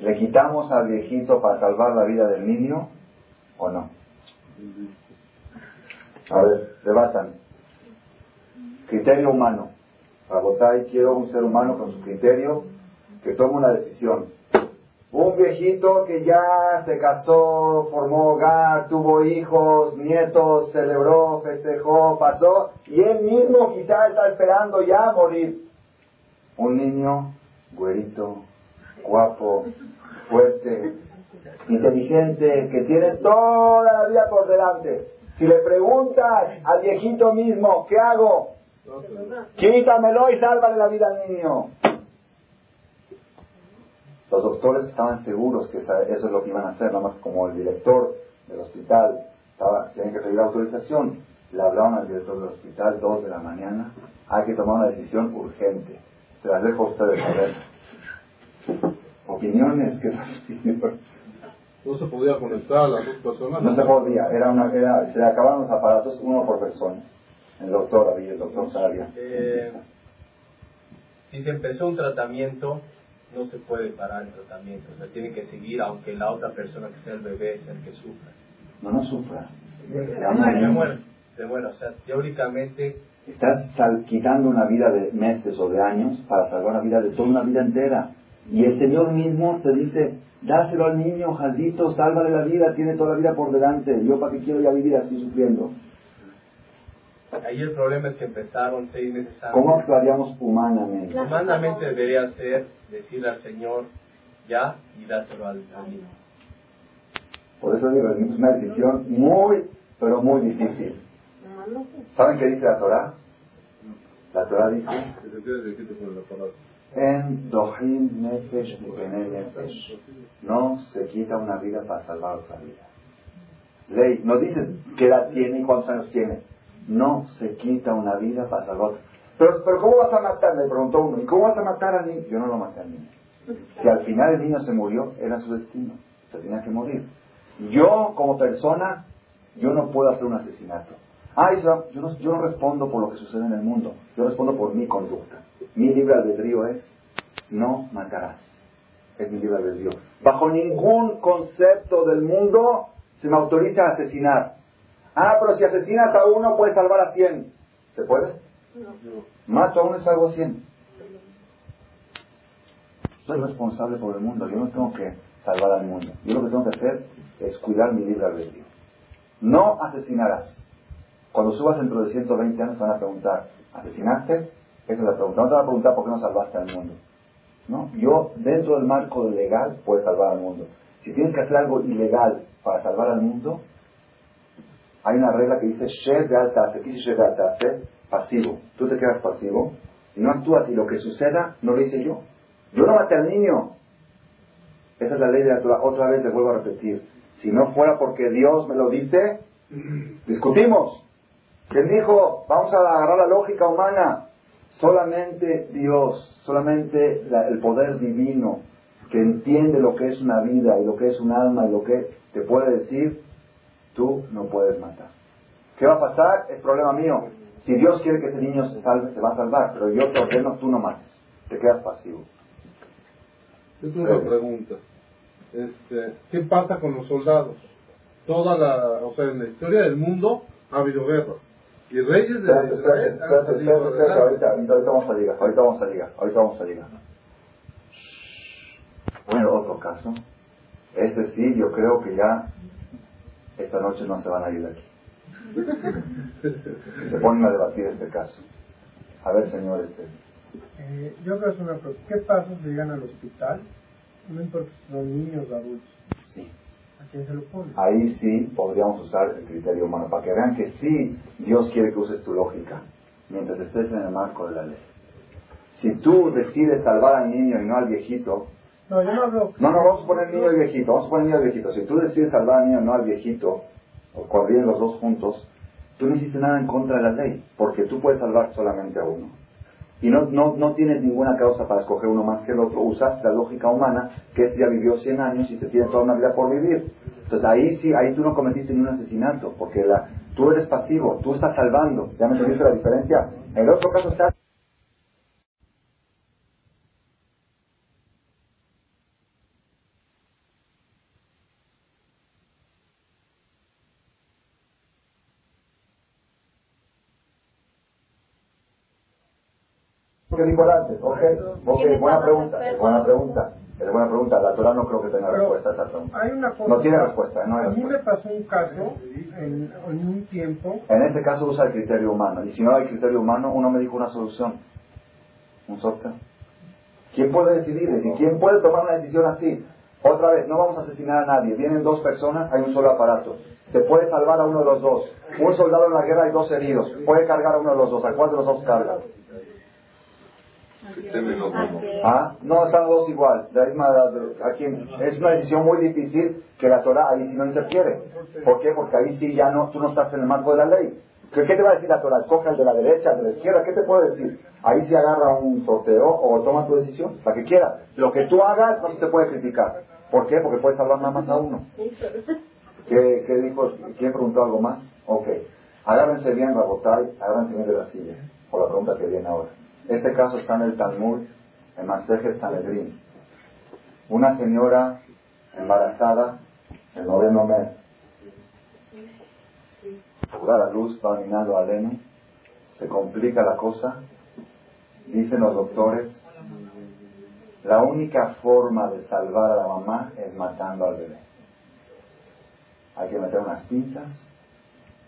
¿Le quitamos al viejito para salvar la vida del niño o no? A ver, debatan. Criterio humano. Para votar quiero un ser humano con su criterio que tome una decisión. Un viejito que ya se casó, formó hogar, tuvo hijos, nietos, celebró, festejó, pasó, y él mismo quizá está esperando ya morir. Un niño, güerito, guapo, fuerte, inteligente, que tiene toda la vida por delante. Si le preguntas al viejito mismo, ¿qué hago? Quítamelo y sálvale la vida al niño. Los doctores estaban seguros que eso es lo que iban a hacer, nada más como el director del hospital estaba, tienen que pedir autorización. Le hablaban al director del hospital, dos de la mañana, hay que tomar una decisión urgente. Se las dejo a ustedes saber. Opiniones que no se podía conectar a las dos personas. No se podía, era una, era, se acababan los aparatos uno por persona. El doctor había, el doctor sabía. Eh, si se empezó un tratamiento, no se puede parar el tratamiento. O sea, tiene que seguir aunque la otra persona que sea el bebé sea el que sufra. No, no sufra. Se muere. Se muere. O sea, teóricamente... Estás quitando una vida de meses o de años para salvar una vida de toda una vida entera. Y el Señor mismo te dice, dáselo al niño, Jaldito, sálvale la vida, tiene toda la vida por delante. Yo para qué quiero ya vivir así sufriendo. Ahí el problema es que empezaron seis meses antes. ¿Cómo actuaríamos humanamente? Humanamente debería ser decirle al Señor ya y dáselo al, niño. Por eso digo, es una decisión muy, pero muy difícil. ¿Saben qué dice la Torah? La Torah dice en Dohim Nefesh Nefesh. No se quita una vida para salvar otra vida. Ley, no dice qué edad tiene y cuántos años tiene. No se quita una vida para salvar otra. Pero, pero ¿cómo vas a matar? Me preguntó uno. ¿Y cómo vas a matar al niño? Yo no lo maté al niño. Si al final el niño se murió, era su destino. Se tenía que morir. Yo, como persona, yo no puedo hacer un asesinato. Ah, yo no, yo no respondo por lo que sucede en el mundo. Yo respondo por mi conducta. Mi libre albedrío es no matarás. Es mi libre albedrío. Bajo ningún concepto del mundo se me autoriza a asesinar. Ah, pero si asesinas a uno puedes salvar a cien. ¿Se puede? No. Mato a uno y salvo a cien. Soy responsable por el mundo. Yo no tengo que salvar al mundo. Yo lo que tengo que hacer es cuidar mi libre albedrío. No asesinarás. Cuando subas dentro de 120 años van a preguntar, ¿asesinaste? Esa es la pregunta. No te van a preguntar por qué no salvaste al mundo. ¿No? Yo, dentro del marco legal, puedo salvar al mundo. Si tienes que hacer algo ilegal para salvar al mundo, hay una regla que dice Shed de altase. ¿Qué dice de Pasivo. Tú te quedas pasivo y no actúas y lo que suceda no lo hice yo. Yo no maté al niño. Esa es la ley de la Torah. Otra vez le vuelvo a repetir. Si no fuera porque Dios me lo dice, discutimos. Que dijo, vamos a agarrar la lógica humana. Solamente Dios, solamente el poder divino que entiende lo que es una vida y lo que es un alma y lo que te puede decir, tú no puedes matar. ¿Qué va a pasar? Es problema mío. Si Dios quiere que ese niño se salve, se va a salvar, pero yo te ordeno, tú no mates. Te quedas pasivo. Es una pregunta. Este, ¿Qué pasa con los soldados? Toda la, o sea, en la historia del mundo ha habido guerras. Y reyes de espérate, Israel espérate, espérate, ahorita, ahorita vamos a llegar, ahorita vamos a llegar, ahorita vamos a llegar. Bueno, otro caso. Este sí, yo creo que ya esta noche no se van a ir de aquí. se ponen a debatir este caso. A ver, señor, este. Eh, yo creo que es una pregunta. ¿Qué pasa si llegan al hospital? No importa si son niños o adultos. Sí. Ahí sí podríamos usar el criterio humano, para que vean que sí Dios quiere que uses tu lógica, mientras estés en el marco de la ley. Si tú decides salvar al niño y no al viejito, no, yo no hablo. No, no, vamos a poner niño y viejito. Vamos a poner niño y viejito. Si tú decides salvar al niño, no al viejito, o vienen los dos juntos, tú no hiciste nada en contra de la ley, porque tú puedes salvar solamente a uno. Y no, no, no tienes ninguna causa para escoger uno más que el otro. Usaste la lógica humana, que este ya vivió 100 años y te tiene toda una vida por vivir. Entonces ahí sí, ahí tú no cometiste ningún asesinato, porque la, tú eres pasivo, tú estás salvando. ¿Ya me entendiste la diferencia? En el otro caso estás que dijo antes. Ok, okay buena pregunta, buena pregunta. Es buena pregunta. La Torah no creo que tenga respuesta a esa pregunta. Hay una cosa, no tiene respuesta. No hay a mí me pasó un caso en, en, un tiempo. En este caso usa el criterio humano. Y si no hay criterio humano, uno me dijo una solución. Un software. ¿Quién puede decidir? Es ¿quién puede tomar una decisión así? Otra vez, no vamos a asesinar a nadie. Vienen dos personas, hay un solo aparato. Se puede salvar a uno de los dos. Un soldado en la guerra hay dos heridos. Puede cargar a uno de los dos. ¿A cuál de los dos carga? Ah, no, están los dos igual. aquí es una decisión muy difícil que la Torah ahí sí no interfiere. ¿Por qué? Porque ahí sí ya no, tú no estás en el marco de la ley. ¿Qué, te va a decir la Torah? Escoge el de la derecha, el de la izquierda. ¿Qué te puede decir? Ahí sí agarra un sorteo o toma tu decisión, la que quieras. Lo que tú hagas no se te puede criticar. ¿Por qué? Porque puedes salvar nada más a uno. ¿Qué, qué dijo? ¿Quién preguntó algo más? Ok. Agárrense bien, Rabotay, agárrense bien de la silla. Por la pregunta que viene ahora. Este caso está en el Talmud, en Masejet Sanedrin. Una señora embarazada, el noveno mes, da la luz, va mirando al heno, se complica la cosa, dicen los doctores, la única forma de salvar a la mamá es matando al bebé. Hay que meter unas pinzas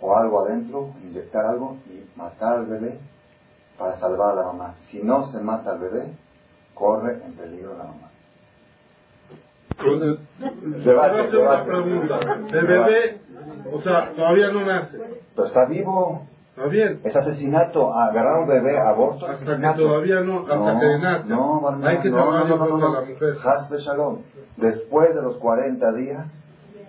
o algo adentro, inyectar algo y matar al bebé para salvar a la mamá. Si no se mata al bebé, corre en peligro la mamá. Debate, una pregunta. El bebé, o sea, todavía no nace. Pero está vivo. Está bien. Es asesinato. Agarrar a un bebé, aborto. Hasta que todavía no, hasta no, que nace. No, Hay que no, no, no, no, la mujer. Shalom. Después de los 40 días,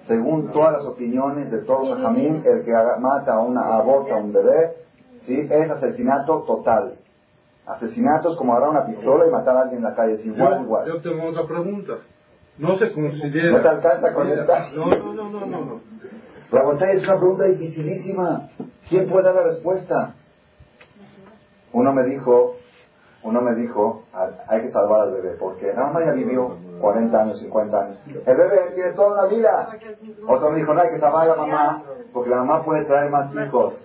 según todas las opiniones de todos los jamín, el que mata a una, aborta a un bebé, ¿sí? Es asesinato total. Asesinatos como agarrar una pistola y matar a alguien en la calle, es igual, yo, igual. Yo tengo otra pregunta. No se considera... ¿No te alcanza con esta? No, no, no, no, no. La botella es una pregunta dificilísima. ¿Quién puede dar la respuesta? Uno me dijo, uno me dijo, hay que salvar al bebé, porque la mamá ya vivió 40 años, 50 años. El bebé tiene toda la vida. Otro me dijo, no hay que salvar a la mamá, porque la mamá puede traer más hijos.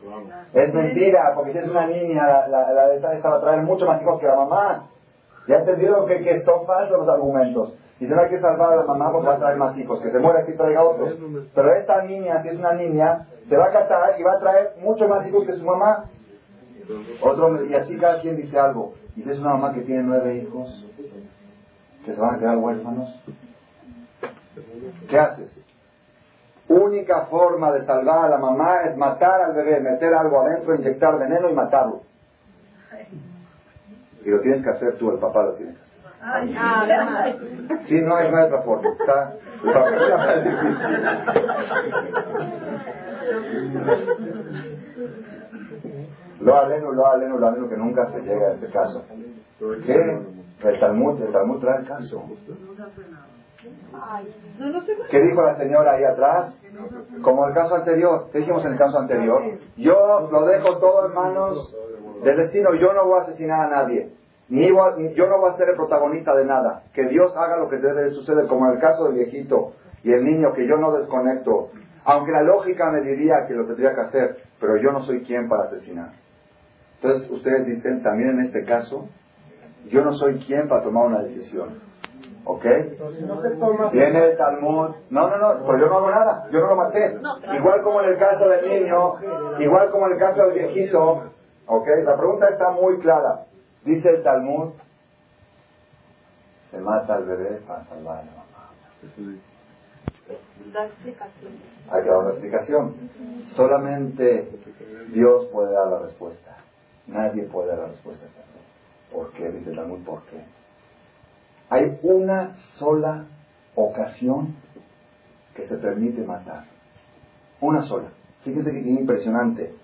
Es mentira, porque si es una niña, la, la, esta va a traer mucho más hijos que la mamá. Ya entendieron que, que son falsos los argumentos. Y no hay que salvar a la mamá porque va a traer más hijos. Que se muera y traiga otro. Pero esta niña, si es una niña, se va a casar y va a traer mucho más hijos que su mamá. Otro, y así cada quien dice algo. Y si es una mamá que tiene nueve hijos, que se van a quedar huérfanos, ¿qué haces? Única forma de salvar a la mamá es matar al bebé, meter algo adentro, inyectar veneno y matarlo. Y lo tienes que hacer tú, el papá lo tiene que hacer. Sí, no hay, no hay otra forma. Está, el papá Lo aleno, lo aleno, lo aleno, que nunca se llega a este caso. ¿Qué? El Talmud, el Talmud trae el caso. ¿Qué dijo la señora ahí atrás? Como el caso anterior. ¿Qué dijimos en el caso anterior? Yo lo dejo todo en manos del destino. Yo no voy a asesinar a nadie. Ni yo no voy a ser el protagonista de nada. Que Dios haga lo que debe suceder, como en el caso del viejito y el niño, que yo no desconecto. Aunque la lógica me diría que lo tendría que hacer, pero yo no soy quien para asesinar. Entonces ustedes dicen, también en este caso, yo no soy quien para tomar una decisión. ¿Ok? Viene el Talmud. No, no, no, pues yo no hago nada. Yo no lo maté. Igual como en el caso del niño, igual como en el caso del viejito. ¿Ok? La pregunta está muy clara. Dice el Talmud, se mata al bebé para salvar a la mamá. Hay que dar una explicación. Solamente Dios puede dar la respuesta. Nadie puede dar la respuesta. ¿Por qué? Dice el Talmud, ¿por qué? Hay una sola ocasión que se permite matar. Una sola. Fíjense que es impresionante.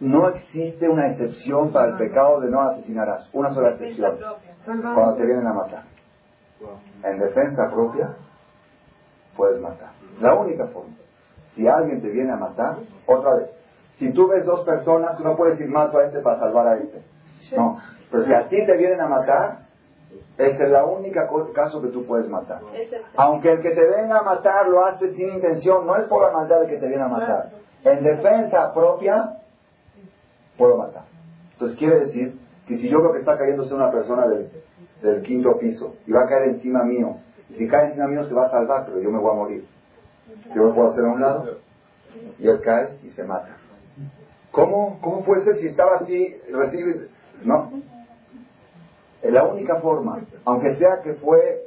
No existe una excepción para el pecado de no asesinarás. Una sola excepción. Cuando te vienen a matar. En defensa propia, puedes matar. La única forma. Si alguien te viene a matar, otra vez. Si tú ves dos personas, tú no puedes ir mato a este para salvar a este. No. Pero si a ti te vienen a matar, este es la única caso que tú puedes matar. Aunque el que te venga a matar lo hace sin intención, no es por la maldad de que te viene a matar. En defensa propia, puedo matar. Entonces quiere decir que si yo veo que está cayéndose una persona del, del quinto piso y va a caer encima mío, si cae encima mío se va a salvar, pero yo me voy a morir. Yo me puedo hacer a un lado y él cae y se mata. ¿Cómo, cómo puede ser si estaba así, recibe... No, la única forma, aunque sea que fue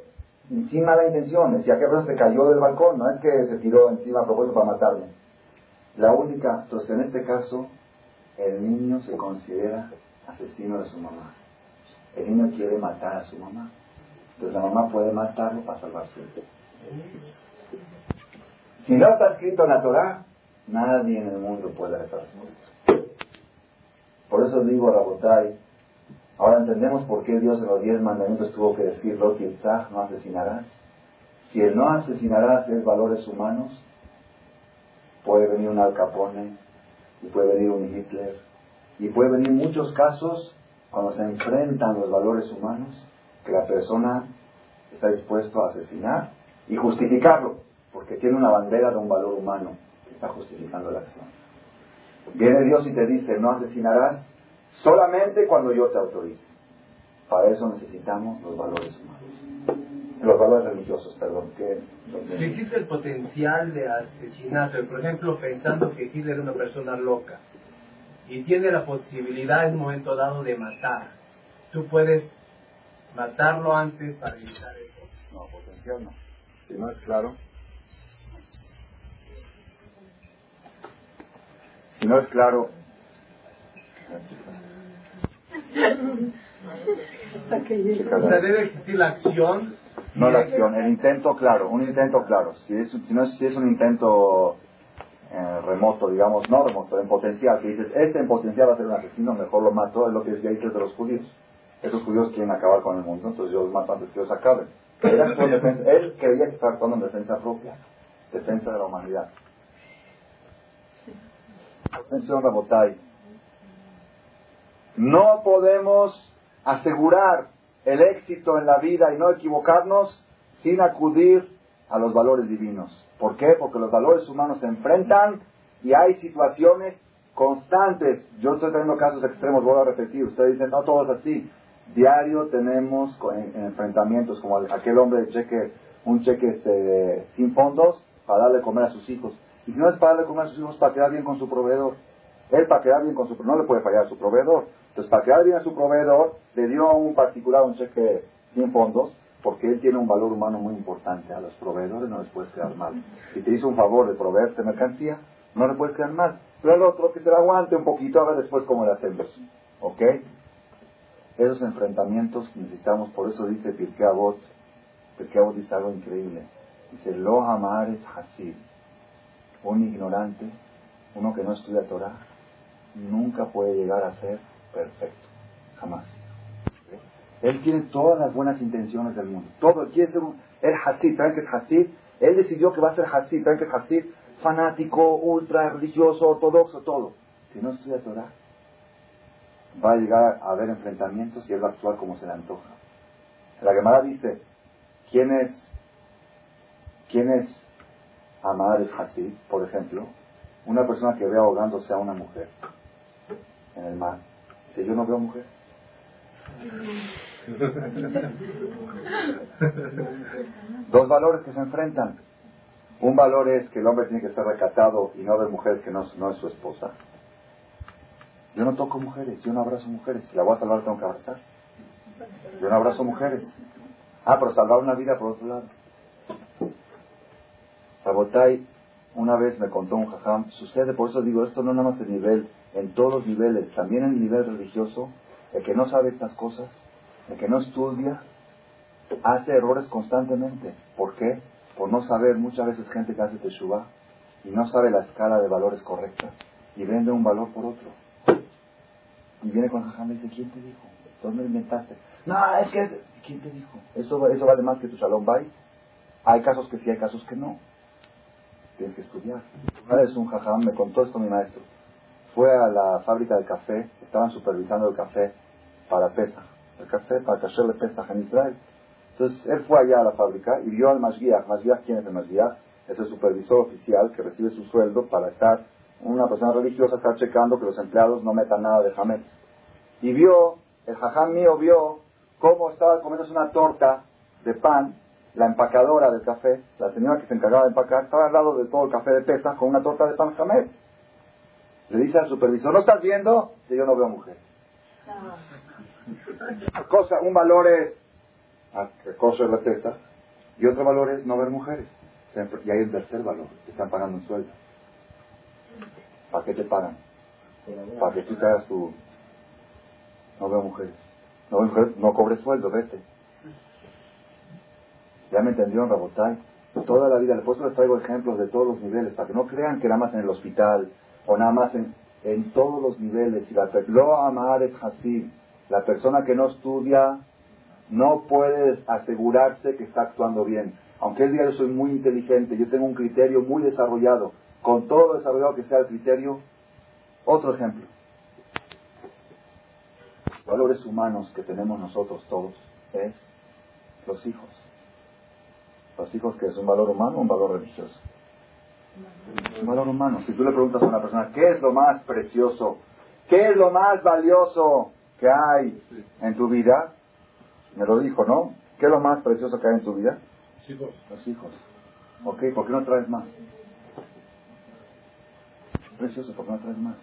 sin mala intención, aquella persona se cayó del balcón, no es que se tiró encima a propósito para matarme. La única, entonces en este caso, el niño se considera asesino de su mamá. El niño quiere matar a su mamá. Entonces la mamá puede matarlo para salvar su vida. Si no está escrito en la Torah, nadie en el mundo puede dar esa respuesta. Por eso digo a Rabotai, Ahora entendemos por qué Dios en los diez mandamientos tuvo que decir, no asesinarás. Si el no asesinarás es valores humanos, puede venir un Al Capone, y puede venir un Hitler, y puede venir muchos casos cuando se enfrentan los valores humanos, que la persona está dispuesto a asesinar y justificarlo, porque tiene una bandera de un valor humano que está justificando la acción. Viene Dios y te dice, no asesinarás, Solamente cuando yo te autorice. Para eso necesitamos los valores humanos. Los valores religiosos, perdón. Que, existe el potencial de asesinato. Por ejemplo, pensando que Hitler es una persona loca y tiene la posibilidad en un momento dado de matar. Tú puedes matarlo antes para evitar eso. No, potencial no. Si no es claro. Si no es claro, o sea, debe existir la acción. No la acción, el intento claro, un intento claro. Si es, si no, si es un intento eh, remoto, digamos, no remoto, en potencial, que dices, este en potencial va a ser un asesino, mejor lo mato, es lo que decía Hitler de los judíos. Esos judíos quieren acabar con el mundo, entonces yo los mato antes que ellos acaben. Él, quería que estaba actuando en defensa propia, defensa de la humanidad. Atención, Rabotay. No podemos asegurar el éxito en la vida y no equivocarnos sin acudir a los valores divinos. ¿Por qué? Porque los valores humanos se enfrentan y hay situaciones constantes. Yo estoy teniendo casos extremos, voy a repetir. Ustedes dicen, no todos así. Diario tenemos enfrentamientos como aquel hombre de cheque, un cheque este, sin fondos para darle comer a sus hijos. Y si no es para darle comer a sus hijos, para quedar bien con su proveedor. Él para quedar bien con su no le puede fallar a su proveedor. Entonces, para quedar bien a su proveedor, le dio a un particular un cheque sin fondos, porque él tiene un valor humano muy importante. A los proveedores no les puedes quedar mal. Si te hizo un favor de proveerte mercancía, no le puedes quedar mal. Pero al otro que se le aguante un poquito, a ver después cómo le hacemos. ¿Ok? Esos enfrentamientos necesitamos, por eso dice Pirkei Avot, Pirkei Avot dice algo increíble. Dice, lo amar es hasid. Un ignorante uno que no estudia Torah, nunca puede llegar a ser perfecto. Jamás. Él tiene todas las buenas intenciones del mundo. Todo, quiere ser un, el Hasid, ¿saben que es Hasid? Él decidió que va a ser Hasid, ¿saben que es Hasid? Fanático, ultra religioso, ortodoxo, todo. Si no estudia Torah, va a llegar a haber enfrentamientos y él va a actuar como se le antoja. La Gemara dice, ¿quién es, quién es Amar el Hasid, por ejemplo? Una persona que ve ahogándose a una mujer en el mar. Si yo no veo mujer. Dos valores que se enfrentan. Un valor es que el hombre tiene que estar recatado y no ver mujeres que no, no es su esposa. Yo no toco mujeres, yo no abrazo mujeres. Si la voy a salvar, tengo que abrazar. Yo no abrazo mujeres. Ah, pero salvar una vida por otro lado. Sabotai una vez me contó un jajam, sucede, por eso digo, esto no nada más el nivel, en todos los niveles, también en el nivel religioso, el que no sabe estas cosas, el que no estudia, hace errores constantemente. ¿Por qué? Por no saber, muchas veces gente que hace teshuva y no sabe la escala de valores correcta y vende un valor por otro. Y viene con jajam y dice, ¿quién te dijo? ¿Dónde lo inventaste? No, es que, ¿quién te dijo? Eso, eso vale más que tu shalom bay. Hay casos que sí, hay casos que no tienes que estudiar. Vez un jajam me contó esto mi maestro. Fue a la fábrica de café, estaban supervisando el café para Pesach, el café para de Pesach en Israel. Entonces él fue allá a la fábrica y vio al Mashiach. Mashiach, ¿quién es el Mashiach? Es el supervisor oficial que recibe su sueldo para estar, una persona religiosa, estar checando que los empleados no metan nada de jamés. Y vio, el jajam mío vio cómo estaba comiéndose una torta de pan la empacadora del café, la señora que se encargaba de empacar, estaba al lado de todo el café de pesa con una torta de pan jamés. Le dice al supervisor, ¿no estás viendo? Que yo no veo mujer. Cosa, un valor es acoso de la pesa y otro valor es no ver mujeres. Y hay el tercer valor, te están pagando un sueldo. ¿Para qué te pagan? Para que tú te hagas tu... No veo mujeres. No veo mujeres, no cobres sueldo, vete. ¿Ya me entendieron, Rabotay? Toda la vida, por eso les traigo ejemplos de todos los niveles, para que no crean que nada más en el hospital o nada más en, en todos los niveles. Y la, lo amar es así. La persona que no estudia no puede asegurarse que está actuando bien. Aunque él diga yo soy muy inteligente, yo tengo un criterio muy desarrollado, con todo lo desarrollado que sea el criterio. Otro ejemplo. Valores humanos que tenemos nosotros todos es los hijos. Los hijos que es un valor humano o un valor religioso. un valor humano. Si tú le preguntas a una persona, ¿qué es lo más precioso? ¿Qué es lo más valioso que hay en tu vida? Me lo dijo, ¿no? ¿Qué es lo más precioso que hay en tu vida? Hijos. Los hijos. Ok, ¿por qué no traes más? Precioso, ¿por qué no traes más?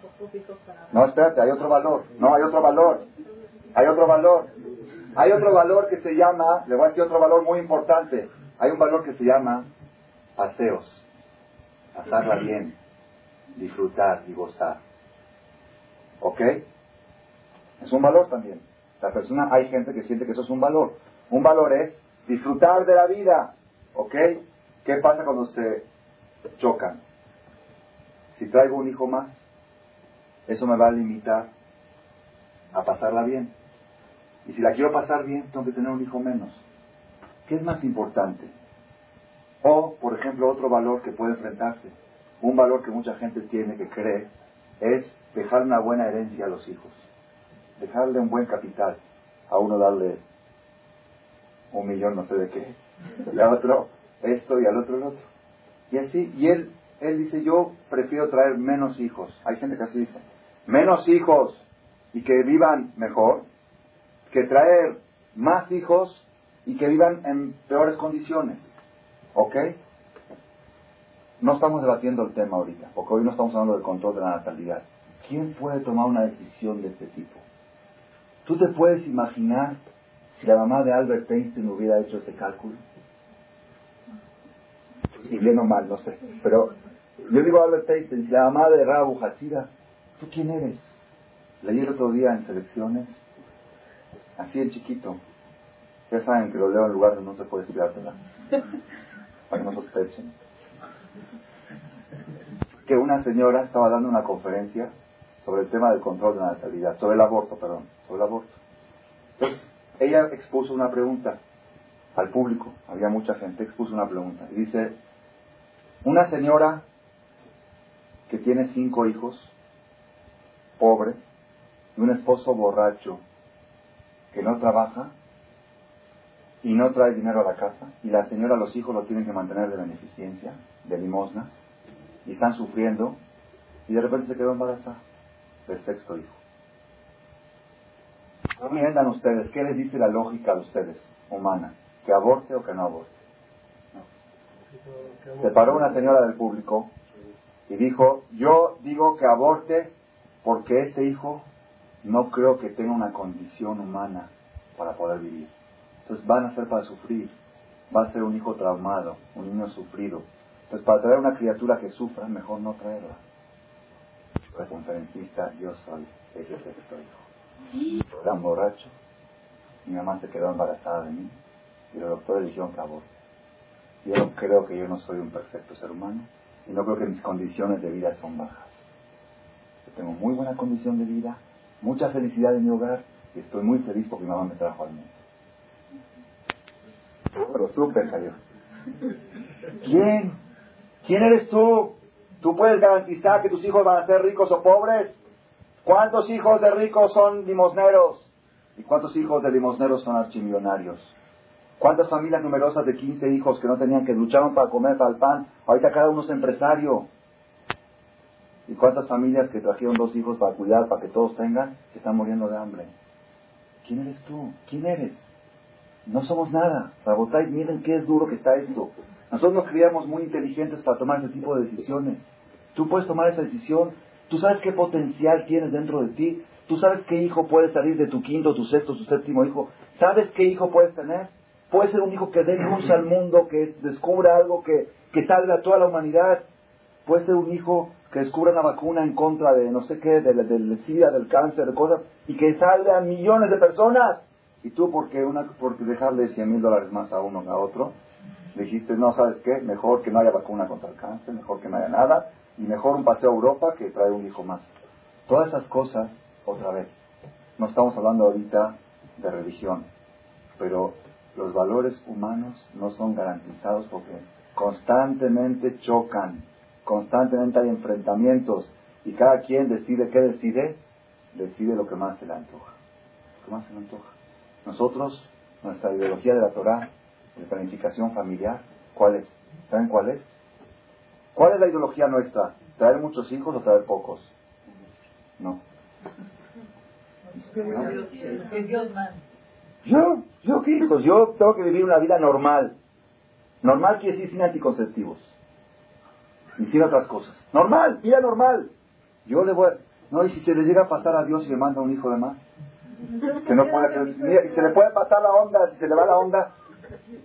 No, espérate, hay otro valor. No, hay otro valor. Hay otro valor. Hay otro valor que se llama, le voy a decir otro valor muy importante. Hay un valor que se llama paseos, pasarla bien, disfrutar y gozar. ¿Ok? Es un valor también. La persona, hay gente que siente que eso es un valor. Un valor es disfrutar de la vida. ¿Ok? ¿Qué pasa cuando se chocan? Si traigo un hijo más, eso me va a limitar a pasarla bien. Y si la quiero pasar bien, tengo que tener un hijo menos. ¿Qué es más importante? O, por ejemplo, otro valor que puede enfrentarse, un valor que mucha gente tiene, que cree, es dejar una buena herencia a los hijos. Dejarle un buen capital. A uno darle un millón no sé de qué, y a otro esto y al otro el otro. Y así, y él, él dice, yo prefiero traer menos hijos. Hay gente que así dice, menos hijos y que vivan mejor, que traer más hijos y que vivan en peores condiciones. ¿Ok? No estamos debatiendo el tema ahorita, porque hoy no estamos hablando del control de la natalidad. ¿Quién puede tomar una decisión de este tipo? ¿Tú te puedes imaginar si la mamá de Albert Einstein hubiera hecho ese cálculo? Si bien o mal, no sé. Pero yo digo a Albert Einstein, si la mamá de Rabu Hachira, ¿tú quién eres? Leí el otro día en selecciones, así en chiquito, ya saben que lo leo en lugares donde no se puede estudiársela. Para que no sospechen. que una señora estaba dando una conferencia sobre el tema del control de la natalidad, sobre el aborto, perdón, sobre el aborto. Entonces, ella expuso una pregunta al público, había mucha gente, expuso una pregunta. Y dice, una señora que tiene cinco hijos, pobre, y un esposo borracho que no trabaja y no trae dinero a la casa, y la señora, los hijos lo tienen que mantener de beneficencia, de limosnas, y están sufriendo, y de repente se quedó embarazada del sexto hijo. Recomiendan ustedes, ¿qué les dice la lógica de ustedes, humana? ¿Que aborte o que no aborte? Se paró una señora del público y dijo, yo digo que aborte porque este hijo no creo que tenga una condición humana para poder vivir. Entonces van a ser para sufrir, va a ser un hijo traumado, un niño sufrido. Entonces para traer una criatura que sufra, mejor no traerla. La conferencista, yo soy ese sexto hijo. Era borracho, mi mamá se quedó embarazada de mí y los doctores dijeron que aborte. Yo creo que yo no soy un perfecto ser humano y no creo que mis condiciones de vida son bajas. Yo tengo muy buena condición de vida, mucha felicidad en mi hogar y estoy muy feliz porque mi mamá me trajo al mundo. Pero súper cayó. ¿Quién? ¿Quién eres tú? ¿Tú puedes garantizar que tus hijos van a ser ricos o pobres? ¿Cuántos hijos de ricos son limosneros? ¿Y cuántos hijos de limosneros son archimillonarios? ¿Cuántas familias numerosas de 15 hijos que no tenían que lucharon para comer, para el pan? Ahorita cada uno es empresario. ¿Y cuántas familias que trajeron dos hijos para cuidar, para que todos tengan, que están muriendo de hambre? ¿Quién eres tú? ¿Quién eres? No somos nada. Rabotai, miren qué es duro que está esto. Nosotros nos creíamos muy inteligentes para tomar ese tipo de decisiones. Tú puedes tomar esa decisión. Tú sabes qué potencial tienes dentro de ti. Tú sabes qué hijo puede salir de tu quinto, tu sexto, tu séptimo hijo. ¿Sabes qué hijo puedes tener? Puede ser un hijo que dé luz al mundo, que descubra algo que, que salve a toda la humanidad. Puede ser un hijo que descubra una vacuna en contra de no sé qué, del, del SIDA, del cáncer, de cosas, y que salve a millones de personas. Y tú, porque una, porque dejarle 100 mil dólares más a uno que a otro, dijiste, no, ¿sabes qué? Mejor que no haya vacuna contra el cáncer, mejor que no haya nada, y mejor un paseo a Europa que traer un hijo más. Todas esas cosas, otra vez, no estamos hablando ahorita de religión, pero los valores humanos no son garantizados porque constantemente chocan, constantemente hay enfrentamientos, y cada quien decide qué decide, decide lo que más se le antoja, lo más se le antoja. Nosotros, nuestra ideología de la Torah, de planificación familiar, ¿cuál es? ¿Saben cuál es? ¿Cuál es la ideología nuestra? ¿Traer muchos hijos o traer pocos? No. Yo, yo qué hijos, yo tengo que vivir una vida normal. Normal quiere decir sin anticonceptivos. Y sin otras cosas. Normal, vida normal. Yo le voy No, y si se le llega a pasar a Dios y le manda un hijo de más. Que no puede, que, se le puede pasar la onda, si se le va la onda,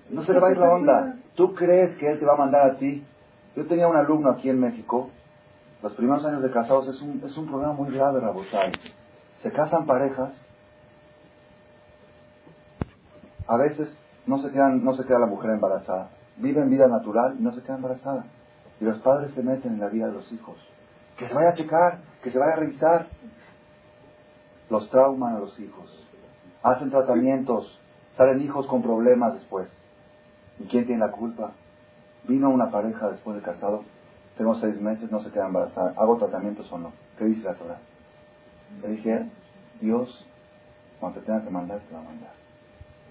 no se le va a ir la onda. ¿Tú crees que Él te va a mandar a ti? Yo tenía un alumno aquí en México. Los primeros años de casados es un, es un programa muy grave, Rabotay. Se casan parejas. A veces no se, quedan, no se queda la mujer embarazada. Viven vida natural y no se queda embarazada. Y los padres se meten en la vida de los hijos. Que se vaya a checar, que se vaya a revisar. Los trauman a los hijos. Hacen tratamientos, Salen hijos con problemas después. ¿Y quién tiene la culpa? Vino una pareja después de casado, tengo seis meses, no se queda embarazada, ¿hago tratamientos o no? ¿Qué dice la Torah? Le dije, Dios, cuando te tenga que mandar, te va a mandar.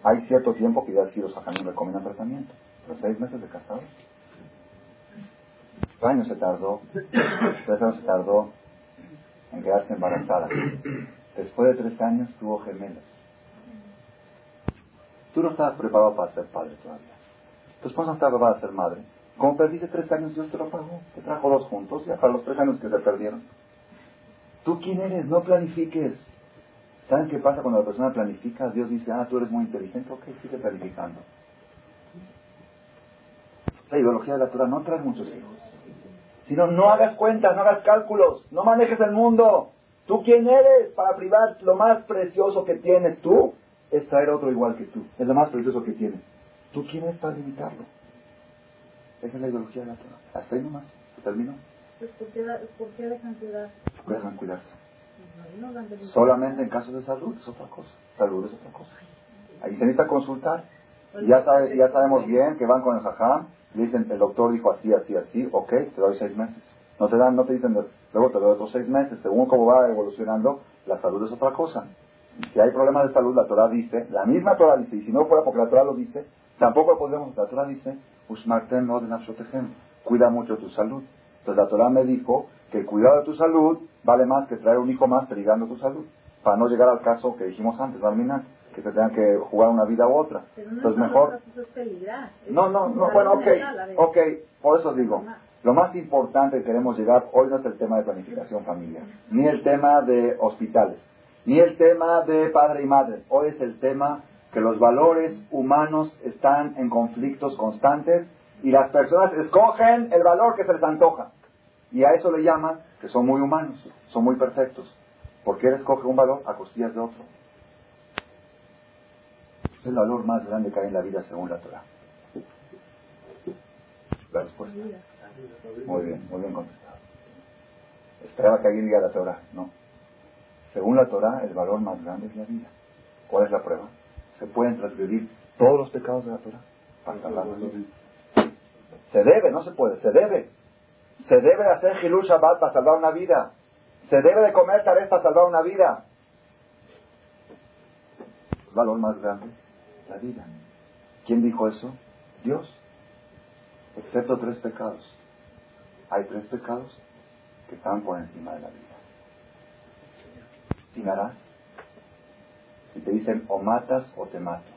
Hay cierto tiempo que ya si los me recomiendan tratamiento, pero seis meses de casado. Tres años se tardó, tres años se tardó en quedarse embarazada. Después de tres años tuvo gemelas. Tú no estabas preparado para ser padre todavía. Tu esposa no estaba preparada para ser madre. Como perdiste tres años, Dios te lo pagó. Te trajo dos juntos, ya para los tres años que se perdieron. ¿Tú quién eres? No planifiques. ¿Saben qué pasa cuando la persona planifica? Dios dice, ah, tú eres muy inteligente, ok, sigue planificando. La ideología de la Torah no trae muchos hijos. Sino, no hagas cuentas, no hagas cálculos, no manejes el mundo. ¿Tú quién eres para privar lo más precioso que tienes tú? es traer otro igual que tú. Es lo más precioso que tienes. ¿Tú quién eres para limitarlo? Esa es la ideología de la Torah. Hasta ahí nomás. ¿Termino? Entonces, ¿por qué, da- por qué dejan cuidar? Dejan cuidarse. Solamente en casos de salud es otra cosa. Salud es otra cosa. Ahí se necesita consultar. Y ya, sabe, ya sabemos bien que van con el jajam, le dicen, el doctor dijo así, así, así, ok, te doy seis meses. No te dan, no te dicen, luego te doy otros seis meses. Según cómo va evolucionando, la salud es otra cosa. Si hay problemas de salud, la Torah dice, la misma Torah dice, y si no fuera porque la Torah lo dice, tampoco lo podemos, la Torah dice, cuida mucho tu salud. Entonces la Torah me dijo que el cuidado de tu salud vale más que traer un hijo más trigando tu salud, para no llegar al caso que dijimos antes, Barminan, que te tengan que jugar una vida u otra. Pero no Entonces es mejor... es No, no, no, bueno, ok, ok, por eso digo, lo más importante que queremos llegar hoy no es el tema de planificación familiar, ni el tema de hospitales, ni el tema de padre y madre, hoy es el tema que los valores humanos están en conflictos constantes y las personas escogen el valor que se les antoja. Y a eso le llaman que son muy humanos, son muy perfectos. porque él escoge un valor a costillas de otro? Es el valor más grande que hay en la vida según la Torah. La respuesta. Muy bien, muy bien contestado. Esperaba que alguien diga la Torah. No. Según la Torah, el valor más grande es la vida. ¿Cuál es la prueba? Se pueden transgredir todos los pecados de la Torah para salvar. Se debe, no se puede, se debe. Se debe de hacer Hilul Shabbat para salvar una vida. Se debe de comer taref para salvar una vida. El valor más grande, la vida. ¿Quién dijo eso? Dios. Excepto tres pecados. Hay tres pecados que están por encima de la vida. Sin harás. Si te dicen o matas o te mato.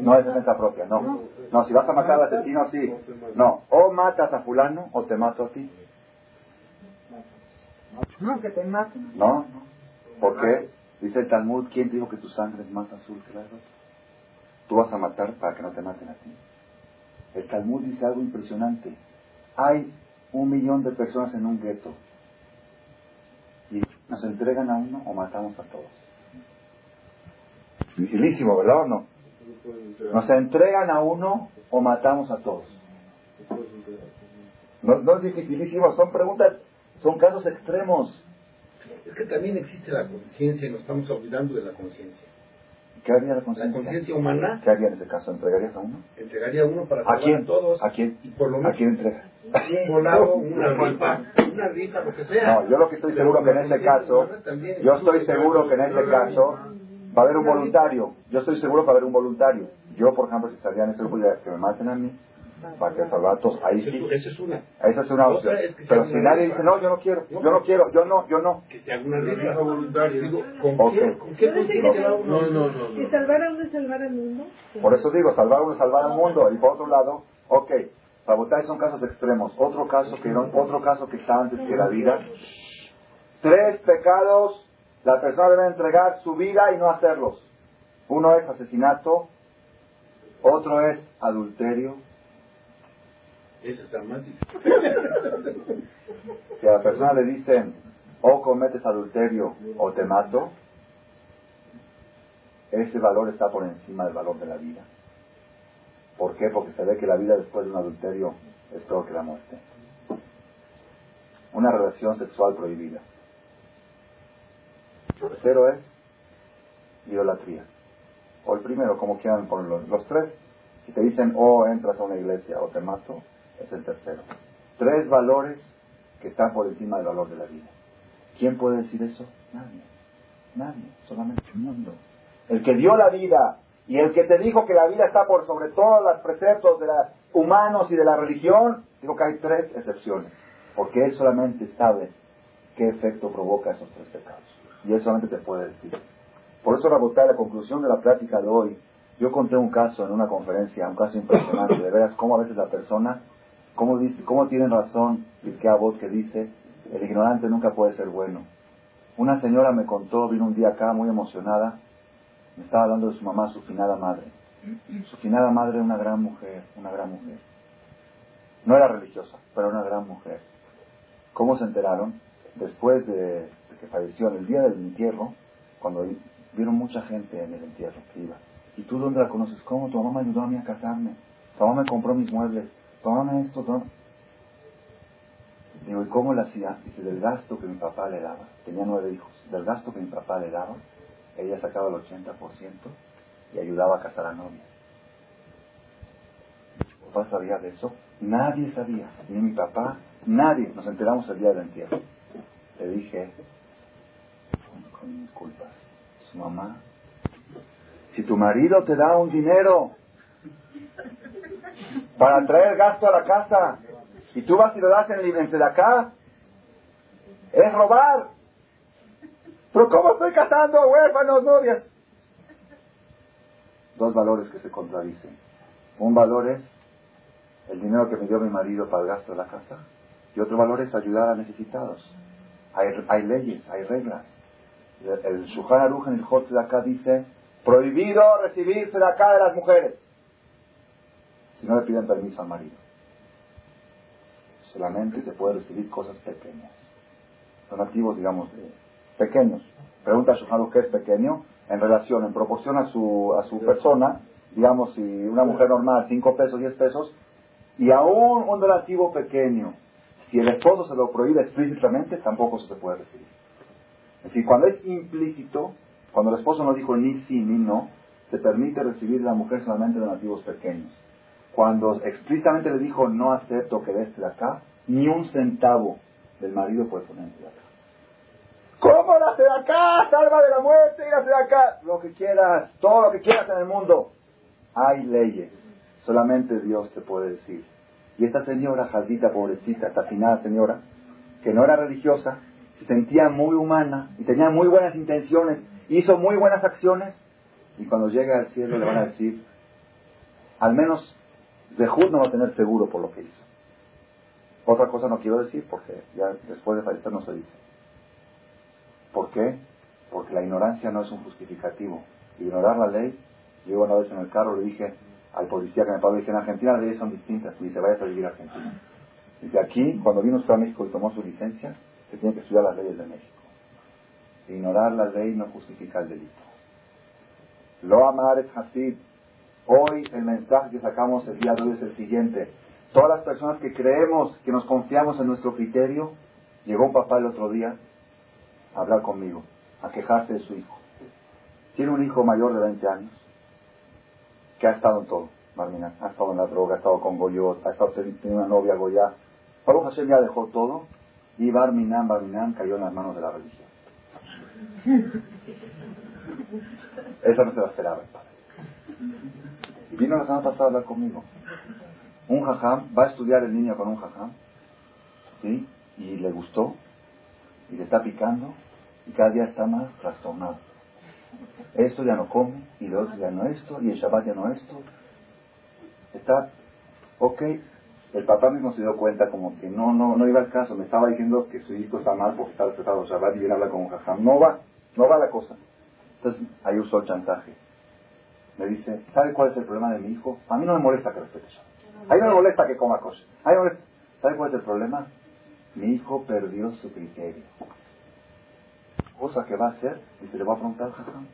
No es defensa propia, no. No, si vas a matar al asesino, sí. No, o matas a fulano o te mato a ti. No, que te maten. No. ¿Por qué? Dice el Talmud, ¿quién dijo que tu sangre es más azul que la de? Tú vas a matar para que no te maten a ti. El Talmud dice algo impresionante. Hay un millón de personas en un gueto. Y nos entregan a uno o matamos a todos. Dificilísimo, ¿verdad o no? Nos entregan a uno o matamos a todos. No, no es dificilísimo, son preguntas, son casos extremos. Es que también existe la conciencia y nos estamos olvidando de la conciencia. ¿Qué haría la La conciencia? conciencia humana ¿Qué haría en ese caso? ¿Entregarías a uno? entregaría a uno para ¿A quién? a todos. ¿A quién? Y por lo ¿A menos quién entrega? un volado, una rifa, una rifa, lo que sea. No, yo lo que estoy seguro que en este conciencia caso, yo estoy seguro que en este caso va a haber un voluntario. Yo estoy seguro que va a haber un voluntario. Yo, por ejemplo, si estaría en este grupo que me maten a mí, para que salvar a todos, ahí Esa sí. es- Esa es una. Esa es una opción. Otra es que Pero si nadie dice, no, yo no quiero, yo no quiero, yo no, yo no. Que se haga una rifa voluntaria. Digo, ¿con, Ok. qué, ¿con qué no? No, no, no. salvar a uno es salvar al mundo. Por eso digo, salvar a uno es salvar al mundo. Y por otro lado, ok, sabotaje son casos extremos. Otro caso que no- otro caso que está antes que la vida. Tres pecados, la persona debe entregar su vida y no hacerlos. Uno es asesinato, otro es adulterio. Esa está más. Si a la persona le dicen, o cometes adulterio o te mato, ese valor está por encima del valor de la vida. ¿Por qué? Porque se ve que la vida después de un adulterio es peor que la muerte. Una relación sexual prohibida. Tercero es idolatría. O el primero, como quieran ponerlo. Los tres, si te dicen, o entras a una iglesia o te mato, es el tercero. Tres valores que están por encima del valor de la vida. ¿Quién puede decir eso? Nadie. Nadie. Solamente el mundo. El que dio la vida y el que te dijo que la vida está por sobre todos los preceptos de los humanos y de la religión, dijo que hay tres excepciones. Porque él solamente sabe qué efecto provoca esos tres pecados. Y él solamente te puede decir. Por eso, Rabotay, la conclusión de la plática de hoy, yo conté un caso en una conferencia, un caso impresionante, de veras cómo a veces la persona, cómo, dice, cómo tienen razón el que voz que dice, el ignorante nunca puede ser bueno. Una señora me contó, vino un día acá muy emocionada, me estaba hablando de su mamá, su finada madre. Su finada madre una gran mujer, una gran mujer. No era religiosa, pero una gran mujer. ¿Cómo se enteraron? Después de, de que falleció, en el día del entierro, cuando vieron mucha gente en el entierro que iba. ¿Y tú dónde la conoces? ¿Cómo? Tu mamá me ayudó a mí a casarme. Tu mamá me compró mis muebles. Tu mamá esto, tu Digo, ¿y cómo lo hacía? Dice, del gasto que mi papá le daba, tenía nueve hijos, del gasto que mi papá le daba, ella sacaba el 80% y ayudaba a casar a novias. ¿Mi papá sabía de eso? Nadie sabía, ni mi papá, nadie. Nos enteramos el día del entierro. Le dije, con mis culpas, su mamá, si tu marido te da un dinero para traer gasto a la casa y tú vas y lo das en el de acá, es robar. Pero ¿cómo estoy casando huérfanos, novias? Dos valores que se contradicen. Un valor es el dinero que me dio mi marido para el gasto de la casa y otro valor es ayudar a necesitados. Hay, leyes, hay reglas. El, Shuhan Aruch en el Hot acá dice prohibido recibirse de acá de las mujeres si no le piden permiso al marido. Solamente se puede recibir cosas pequeñas. Donativos, digamos, pequeños. Pregunta a Shuhan qué es pequeño en relación, en proporción a su, a su persona. Digamos, si una mujer normal, 5 pesos, 10 pesos, y aún un donativo pequeño, si el esposo se lo prohíbe explícitamente, tampoco se puede recibir. Es decir, cuando es implícito, cuando el esposo no dijo ni sí ni no, se permite recibir de la mujer solamente donativos pequeños. Cuando explícitamente le dijo no acepto que des de acá, ni un centavo del marido puede ponerse de acá. ¿Cómo la de acá? Salva de la muerte y de acá. Lo que quieras, todo lo que quieras en el mundo. Hay leyes. Solamente Dios te puede decir. Y esta señora, Jaldita, pobrecita, esta afinada señora, que no era religiosa, se sentía muy humana y tenía muy buenas intenciones, hizo muy buenas acciones, y cuando llegue al cielo le van a decir, al menos Zehut no va a tener seguro por lo que hizo. Otra cosa no quiero decir porque ya después de fallecer no se dice. ¿Por qué? Porque la ignorancia no es un justificativo. Ignorar la ley, yo una vez en el carro le dije al policía que me pagó, dije, en Argentina las leyes son distintas. Y dice, vaya a vivir a Argentina. Dice, aquí, cuando vino usted a México y tomó su licencia, tiene que estudiar las leyes de México. Ignorar la ley no justifica el delito. Lo amar es Hasid, Hoy el mensaje que sacamos el día de hoy es el siguiente. Todas las personas que creemos, que nos confiamos en nuestro criterio, llegó un papá el otro día a hablar conmigo, a quejarse de su hijo. Tiene un hijo mayor de 20 años que ha estado en todo, Marmina. Ha estado en la droga, ha estado con Goyot, ha estado teniendo una novia Goya. Pablo Hashem ya dejó todo y Barminan, Barminan cayó en las manos de la religión. Esa no se la esperaba el padre. Vino la semana pasada a hablar conmigo. Un jajam, va a estudiar el niño con un jajam, ¿sí? Y le gustó, y le está picando, y cada día está más trastornado. Esto ya no come, y lo otro ya no esto, y el Shabbat ya no esto. Está, ok, el papá mismo se dio cuenta como que no, no, no iba al caso, me estaba diciendo que su hijo está mal porque está respetado Shabbat y viene a hablar con un jajam. No va, no va la cosa. Entonces ahí usó el chantaje me dice, ¿sabe cuál es el problema de mi hijo? A mí no me molesta que respete eso. A mí no me molesta que coma cosas. ¿Sabe cuál es el problema? Mi hijo perdió su criterio. Cosa que va a hacer, y se le va a preguntar, jajam.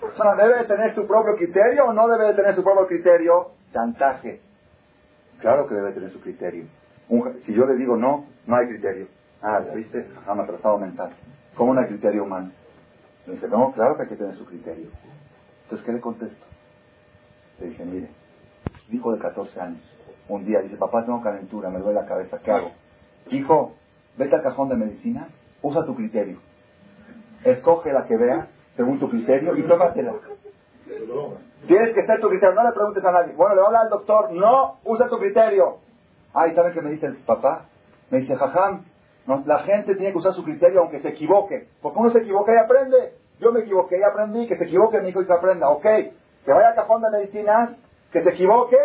¿Persona debe de tener su propio criterio o no debe de tener su propio criterio? Chantaje. Claro que debe tener su criterio. si yo le digo no, no hay criterio. Ah, ¿viste? Jajam, atrasado mental. ¿Cómo no hay criterio humano? Me dice, no, claro que hay que tener su criterio. Entonces, ¿qué le contesto? Le dije, mire, hijo de 14 años, un día dice, papá, tengo calentura, me duele la cabeza, ¿qué hago? Hijo, vete al cajón de medicina, usa tu criterio. Escoge la que veas, según tu criterio, y tómatela. Tienes que ser tu criterio, no le preguntes a nadie. Bueno, le voy a hablar al doctor, no, usa tu criterio. Ay, ¿saben qué me dice el papá? Me dice, jajam, la gente tiene que usar su criterio aunque se equivoque. Porque uno se equivoca y aprende. Yo me equivoqué y aprendí. Que se equivoque mi hijo y que aprenda. Ok. Que vaya al cajón de medicinas, que se equivoque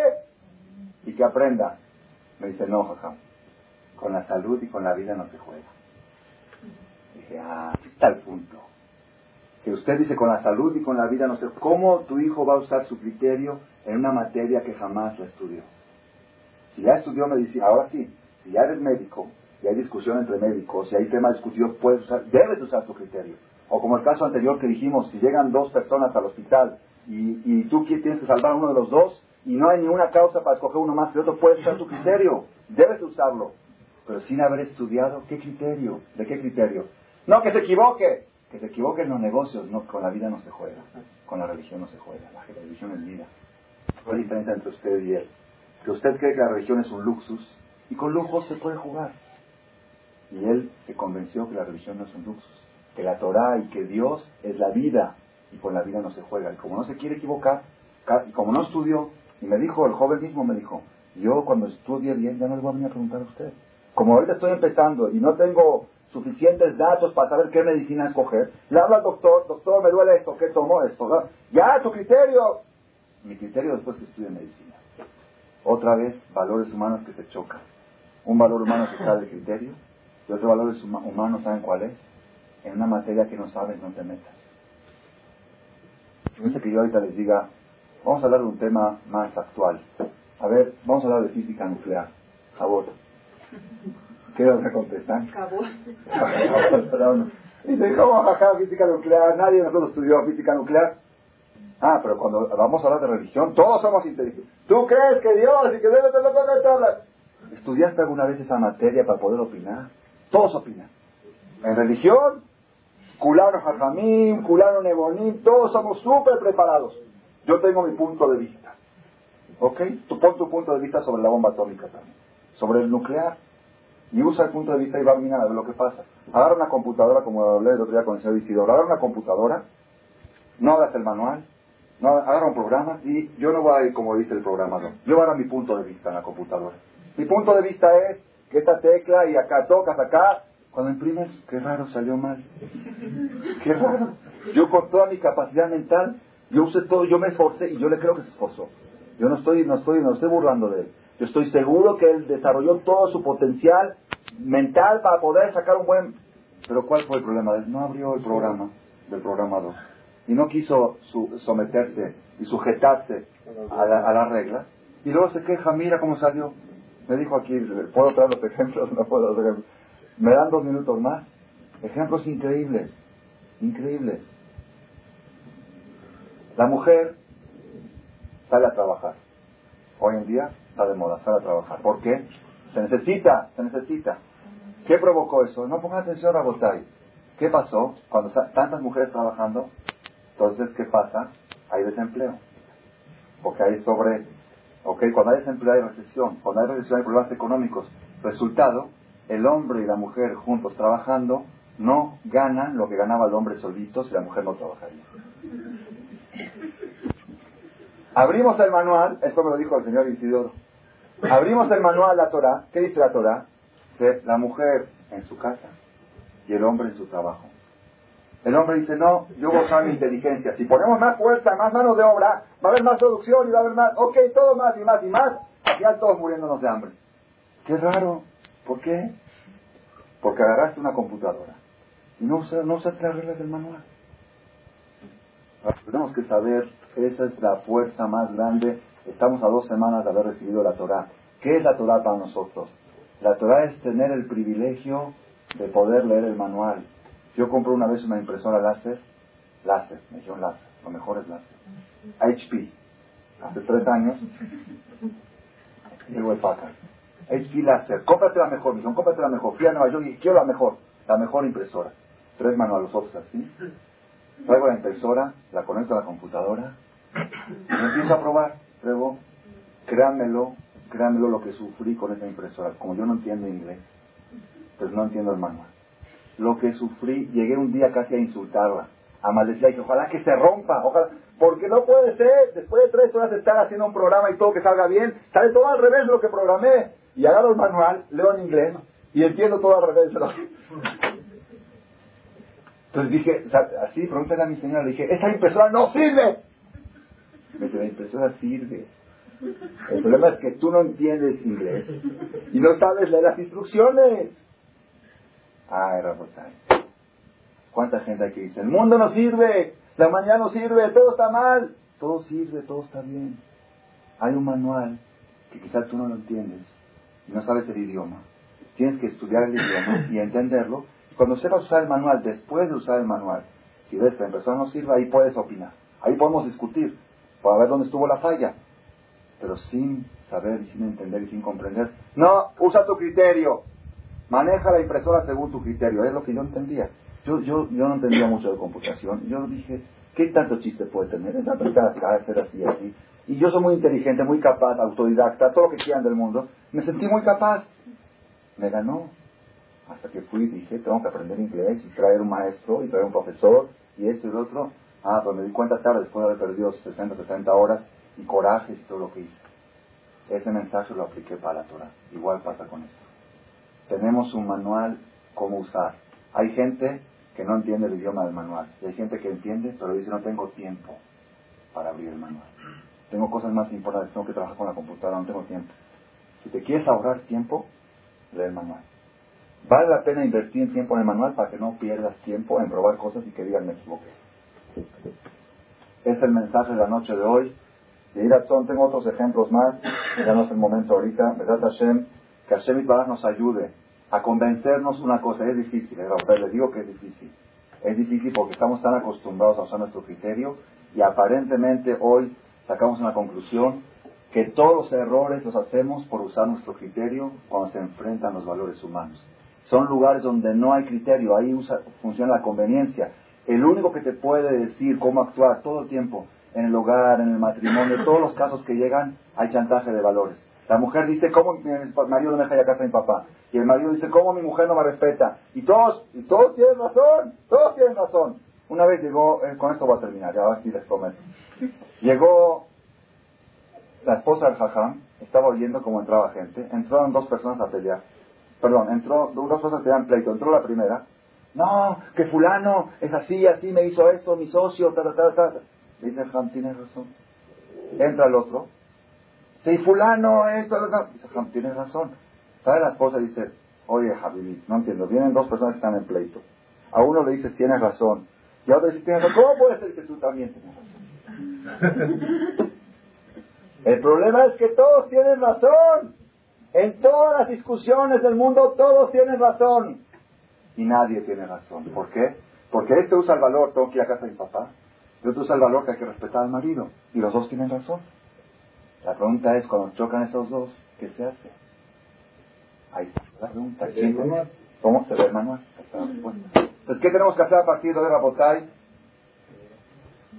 y que aprenda. Me dice, no, jajam. Con la salud y con la vida no se juega. Dije, ah, está el punto. Que usted dice con la salud y con la vida no se ¿Cómo tu hijo va a usar su criterio en una materia que jamás la estudió? Si ya estudió medicina, ahora sí, si ya eres médico, y hay discusión entre médicos, y hay temas discutidos, puedes usar, debes usar tu criterio. O como el caso anterior que dijimos, si llegan dos personas al hospital y, y tú tienes que salvar a uno de los dos y no hay ninguna causa para escoger uno más que otro, puedes usar tu criterio, debes usarlo, pero sin haber estudiado, ¿qué criterio? ¿De qué criterio? No, que se equivoque, que se equivoque en los negocios, no, con la vida no se juega, con la religión no se juega, la religión es vida. ¿Cuál es la diferencia entre usted y él? Que usted cree que la religión es un luxus y con lujo se puede jugar. Y él se convenció que la religión no es un luxus, que la Torah y que Dios es la vida y con la vida no se juega. Y como no se quiere equivocar, y como no estudió, y me dijo, el joven mismo me dijo, yo cuando estudie bien ya no le voy a venir a preguntar a usted. Como ahorita estoy empezando y no tengo suficientes datos para saber qué medicina escoger, le hablo al doctor, doctor, me duele esto, ¿qué tomo esto? Ya, tu criterio. Mi criterio después que estudie medicina. Otra vez, valores humanos que se chocan. Un valor humano que está del criterio y otro valor humano, ¿saben cuál es? En una materia que no sabes, no te metas. Fíjense que yo ahorita les diga, vamos a hablar de un tema más actual. A ver, vamos a hablar de física nuclear. Favor. ¿Qué vas a contestar? Favor. Dice, ¿cómo jaja física nuclear? Nadie de nosotros estudió física nuclear. Ah, pero cuando vamos a hablar de religión, todos somos inteligentes. ¿Tú crees que Dios y que debe hablar? ¿Estudiaste alguna vez esa materia para poder opinar? Todos opinan. En religión, culano jajamín, culano nebonín, todos somos súper preparados. Yo tengo mi punto de vista. ¿Ok? Tú pon tu punto de vista sobre la bomba atómica también. Sobre el nuclear. Y usa el punto de vista y va a mirar a ver lo que pasa. Agarra una computadora, como hablé el otro día con el señor Isidoro. Agarra una computadora, no hagas el manual, no, agarra un programa y yo no voy a ir como dice el programador. Yo voy a dar mi punto de vista en la computadora. Mi punto de vista es que esta tecla y acá tocas acá, cuando imprimes, qué raro, salió mal. Qué raro. Yo con toda mi capacidad mental, yo usé todo, yo me esforcé y yo le creo que se esforzó. Yo no estoy, no estoy, no estoy burlando de él. Yo estoy seguro que él desarrolló todo su potencial mental para poder sacar un buen... Pero ¿cuál fue el problema? No abrió el programa del programador y no quiso someterse y sujetarse a, las reglas. Y luego se queja, mira cómo salió. Me dijo aquí, ¿puedo traer los ejemplos? No puedo ejemplos. Me dan dos minutos más. Ejemplos increíbles, increíbles. La mujer sale a trabajar. Hoy en día está de moda, sale a trabajar. ¿Por qué? Se necesita, se necesita. ¿Qué provocó eso? No pongan atención a Botay. ¿Qué pasó? Cuando tantas mujeres trabajando, entonces, ¿qué pasa? Hay desempleo. Porque hay sobre ¿Ok? Cuando hay desempleo hay recesión. Cuando hay recesión hay problemas económicos. Resultado, el hombre y la mujer juntos trabajando no ganan lo que ganaba el hombre solito si la mujer no trabajaría. Abrimos el manual, esto me lo dijo el señor Isidoro. Abrimos el manual la Torah. ¿Qué dice la Torah? la mujer en su casa y el hombre en su trabajo. El hombre dice, no, yo voy a usar mi inteligencia. Si ponemos más fuerza, más mano de obra, va a haber más producción y va a haber más, ok, todo más y más y más, al todos muriéndonos de hambre. Qué raro. ¿Por qué? Porque agarraste una computadora y no, no usaste las del manual. Tenemos que saber, esa es la fuerza más grande. Estamos a dos semanas de haber recibido la Torah. ¿Qué es la Torah para nosotros? La Torah es tener el privilegio de poder leer el manual yo compré una vez una impresora láser, láser, me dijeron láser, lo mejor es láser. HP, hace tres años, llegó el Packard. HP láser, cómprate la mejor, me dijeron, cómprate la mejor. Fui a Nueva York y quiero la mejor, la mejor impresora. Tres los ojos así. Traigo la impresora, la conecto a la computadora, y empiezo a probar. Luego, créanmelo, créanmelo lo que sufrí con esa impresora. Como yo no entiendo inglés, pues no entiendo el manual lo que sufrí, llegué un día casi a insultarla, a maldecirla y que ojalá que se rompa, ojalá, porque no puede ser, después de tres horas de estar haciendo un programa y todo que salga bien, sale todo al revés de lo que programé. Y agarro el manual, leo en inglés y entiendo todo al revés. Entonces dije, así, pregúntale a mi señora, le dije, esta impresora no sirve. Me dice, la impresora sirve. El problema es que tú no entiendes inglés y no sabes leer las instrucciones. Ay, Rabotay. ¿Cuánta gente hay que dice, el mundo no sirve, la mañana no sirve, todo está mal? Todo sirve, todo está bien. Hay un manual que quizás tú no lo entiendes y no sabes el idioma. Tienes que estudiar el idioma y entenderlo. Cuando sepas usar el manual, después de usar el manual, si ves que la persona no sirve, ahí puedes opinar. Ahí podemos discutir para ver dónde estuvo la falla, pero sin saber y sin entender y sin comprender. No, usa tu criterio. Maneja la impresora según tu criterio. Es lo que yo entendía. Yo, yo, yo no entendía mucho de computación. Yo dije, ¿qué tanto chiste puede tener? Esa apretar acá, hacer así, así. Y yo soy muy inteligente, muy capaz, autodidacta, todo lo que quieran del mundo. Me sentí muy capaz. Me ganó. Hasta que fui y dije, tengo que aprender inglés y traer un maestro y traer un profesor y esto y lo otro. Ah, pues me di cuenta tarde, después de haber perdido 60, 70 horas y corajes y todo lo que hice. Ese mensaje lo apliqué para la Torah. Igual pasa con esto. Tenemos un manual cómo usar. Hay gente que no entiende el idioma del manual. Y hay gente que entiende, pero dice no tengo tiempo para abrir el manual. Tengo cosas más importantes, tengo que trabajar con la computadora, no tengo tiempo. Si te quieres ahorrar tiempo, lee el manual. Vale la pena invertir tiempo en el manual para que no pierdas tiempo en probar cosas y que digan me equivoqué. Es el mensaje de la noche de hoy. De Irazón tengo otros ejemplos más, ya no es el momento ahorita. ¿Verdad, Hashem? Que Hashem nos ayude a convencernos una cosa. Es difícil, ¿eh? les digo que es difícil. Es difícil porque estamos tan acostumbrados a usar nuestro criterio y aparentemente hoy sacamos una conclusión que todos los errores los hacemos por usar nuestro criterio cuando se enfrentan los valores humanos. Son lugares donde no hay criterio, ahí usa, funciona la conveniencia. El único que te puede decir cómo actuar todo el tiempo en el hogar, en el matrimonio, todos los casos que llegan, hay chantaje de valores. La mujer dice, ¿cómo mi marido no me deja ir a casa de mi papá? Y el marido dice, ¿cómo mi mujer no me respeta? Y todos, y todos tienen razón, todos tienen razón. Una vez llegó, eh, con esto voy a terminar, ya así les prometo. Llegó la esposa del jajam, estaba oyendo cómo entraba gente, entraron dos personas a pelear. Perdón, entró, dos personas peleaban pleito, entró la primera, no, que fulano es así, así me hizo esto, mi socio, ta, ta, ta, ta. Dice el jajam, tienes razón. Entra el otro, si fulano esto, dice jajam, tienes razón. ¿Sabe la esposa? Dice, oye, Javi, no entiendo, vienen dos personas que están en pleito. A uno le dices, tienes razón. Y a otro le dices, tienes razón. ¿Cómo puede ser que tú también tienes razón? El problema es que todos tienen razón. En todas las discusiones del mundo todos tienen razón. Y nadie tiene razón. ¿Por qué? Porque este usa el valor, tengo que ir a casa de mi papá. Y otro usa el valor que hay que respetar al marido. Y los dos tienen razón. La pregunta es, cuando chocan esos dos, ¿qué se hace? Ahí la pregunta. ¿Cómo se ve el manual? Entonces, ¿qué tenemos que hacer a partir de hoy, Rabotay?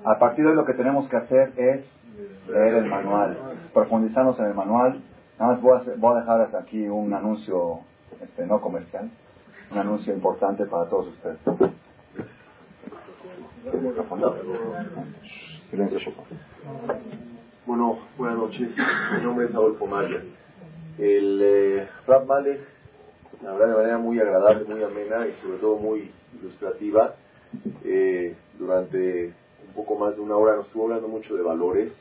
A partir de hoy lo que tenemos que hacer es leer el manual, profundizarnos en el manual. Nada más voy a, voy a dejar hasta aquí un anuncio este, no comercial, un anuncio importante para todos ustedes. Bueno, buenas noches. Mi nombre es Adolfo Maya. El eh, Rap Malek, de manera muy agradable, muy amena y sobre todo muy ilustrativa, eh, durante un poco más de una hora nos estuvo hablando mucho de valores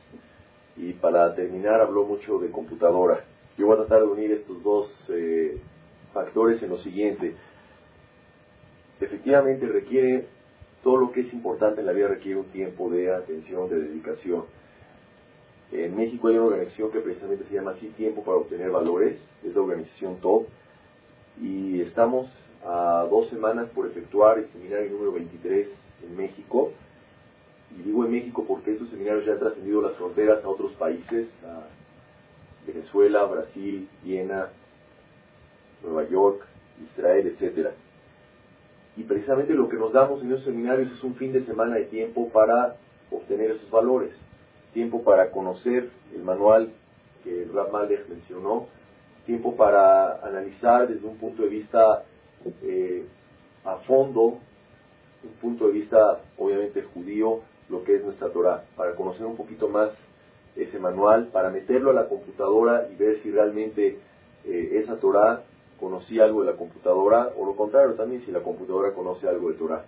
y para terminar habló mucho de computadora. Yo voy a tratar de unir estos dos eh, factores en lo siguiente. Efectivamente requiere, todo lo que es importante en la vida requiere un tiempo de atención, de dedicación. En México hay una organización que precisamente se llama así Tiempo para Obtener Valores, es la organización TOP, y estamos a dos semanas por efectuar el seminario número 23 en México, y digo en México porque estos seminarios ya han trascendido las fronteras a otros países, Venezuela, Brasil, Viena, Nueva York, Israel, etcétera. Y precisamente lo que nos damos en esos seminarios es un fin de semana de tiempo para obtener esos valores, tiempo para conocer el manual que Rab Malek mencionó, tiempo para analizar desde un punto de vista eh, a fondo, un punto de vista obviamente judío, lo que es nuestra Torah, para conocer un poquito más ese manual, para meterlo a la computadora y ver si realmente eh, esa Torah conocía algo de la computadora, o lo contrario también, si la computadora conoce algo de Torah,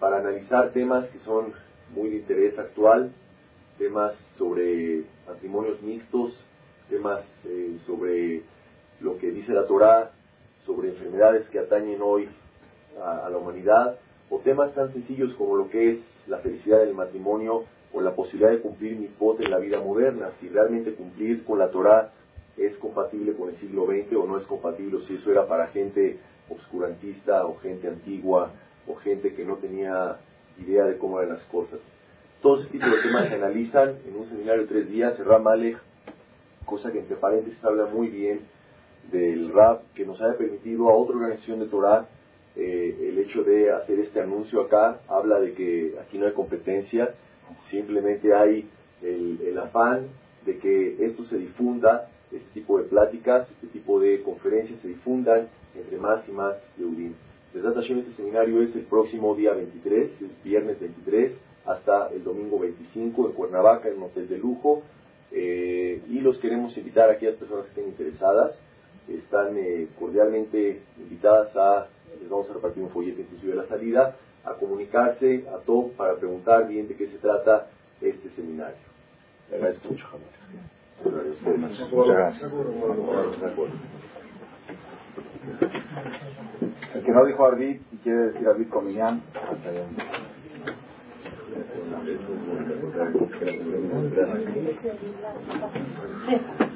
para analizar temas que son muy de interés actual, temas sobre matrimonios mixtos, temas eh, sobre lo que dice la Torah, sobre enfermedades que atañen hoy a la humanidad, o temas tan sencillos como lo que es la felicidad del matrimonio o la posibilidad de cumplir mis votos en la vida moderna, si realmente cumplir con la Torah es compatible con el siglo XX o no es compatible, o si eso era para gente obscurantista o gente antigua o gente que no tenía idea de cómo eran las cosas. Todos este tipo de temas se analizan en un seminario de tres días, Ram Malek, cosa que entre paréntesis habla muy bien del RAP, que nos haya permitido a otra organización de Torah eh, el hecho de hacer este anuncio acá, habla de que aquí no hay competencia, simplemente hay el, afán de que esto se difunda, este tipo de pláticas, este tipo de conferencias se difundan entre más y más Yehudim. Desde este seminario es el próximo día 23, el viernes 23, hasta el domingo 25 en Cuernavaca, en un hotel de lujo. Eh, y los queremos invitar a aquellas personas que estén interesadas. Están eh, cordialmente invitadas a, les vamos a repartir un folleto inclusive de la salida, a comunicarse a todos para preguntar bien de qué se trata este seminario. Le agradezco mucho, Muchas gracias. El que no dijo Arvid y quiere decir Arvid Comillán,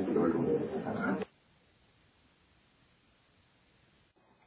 yo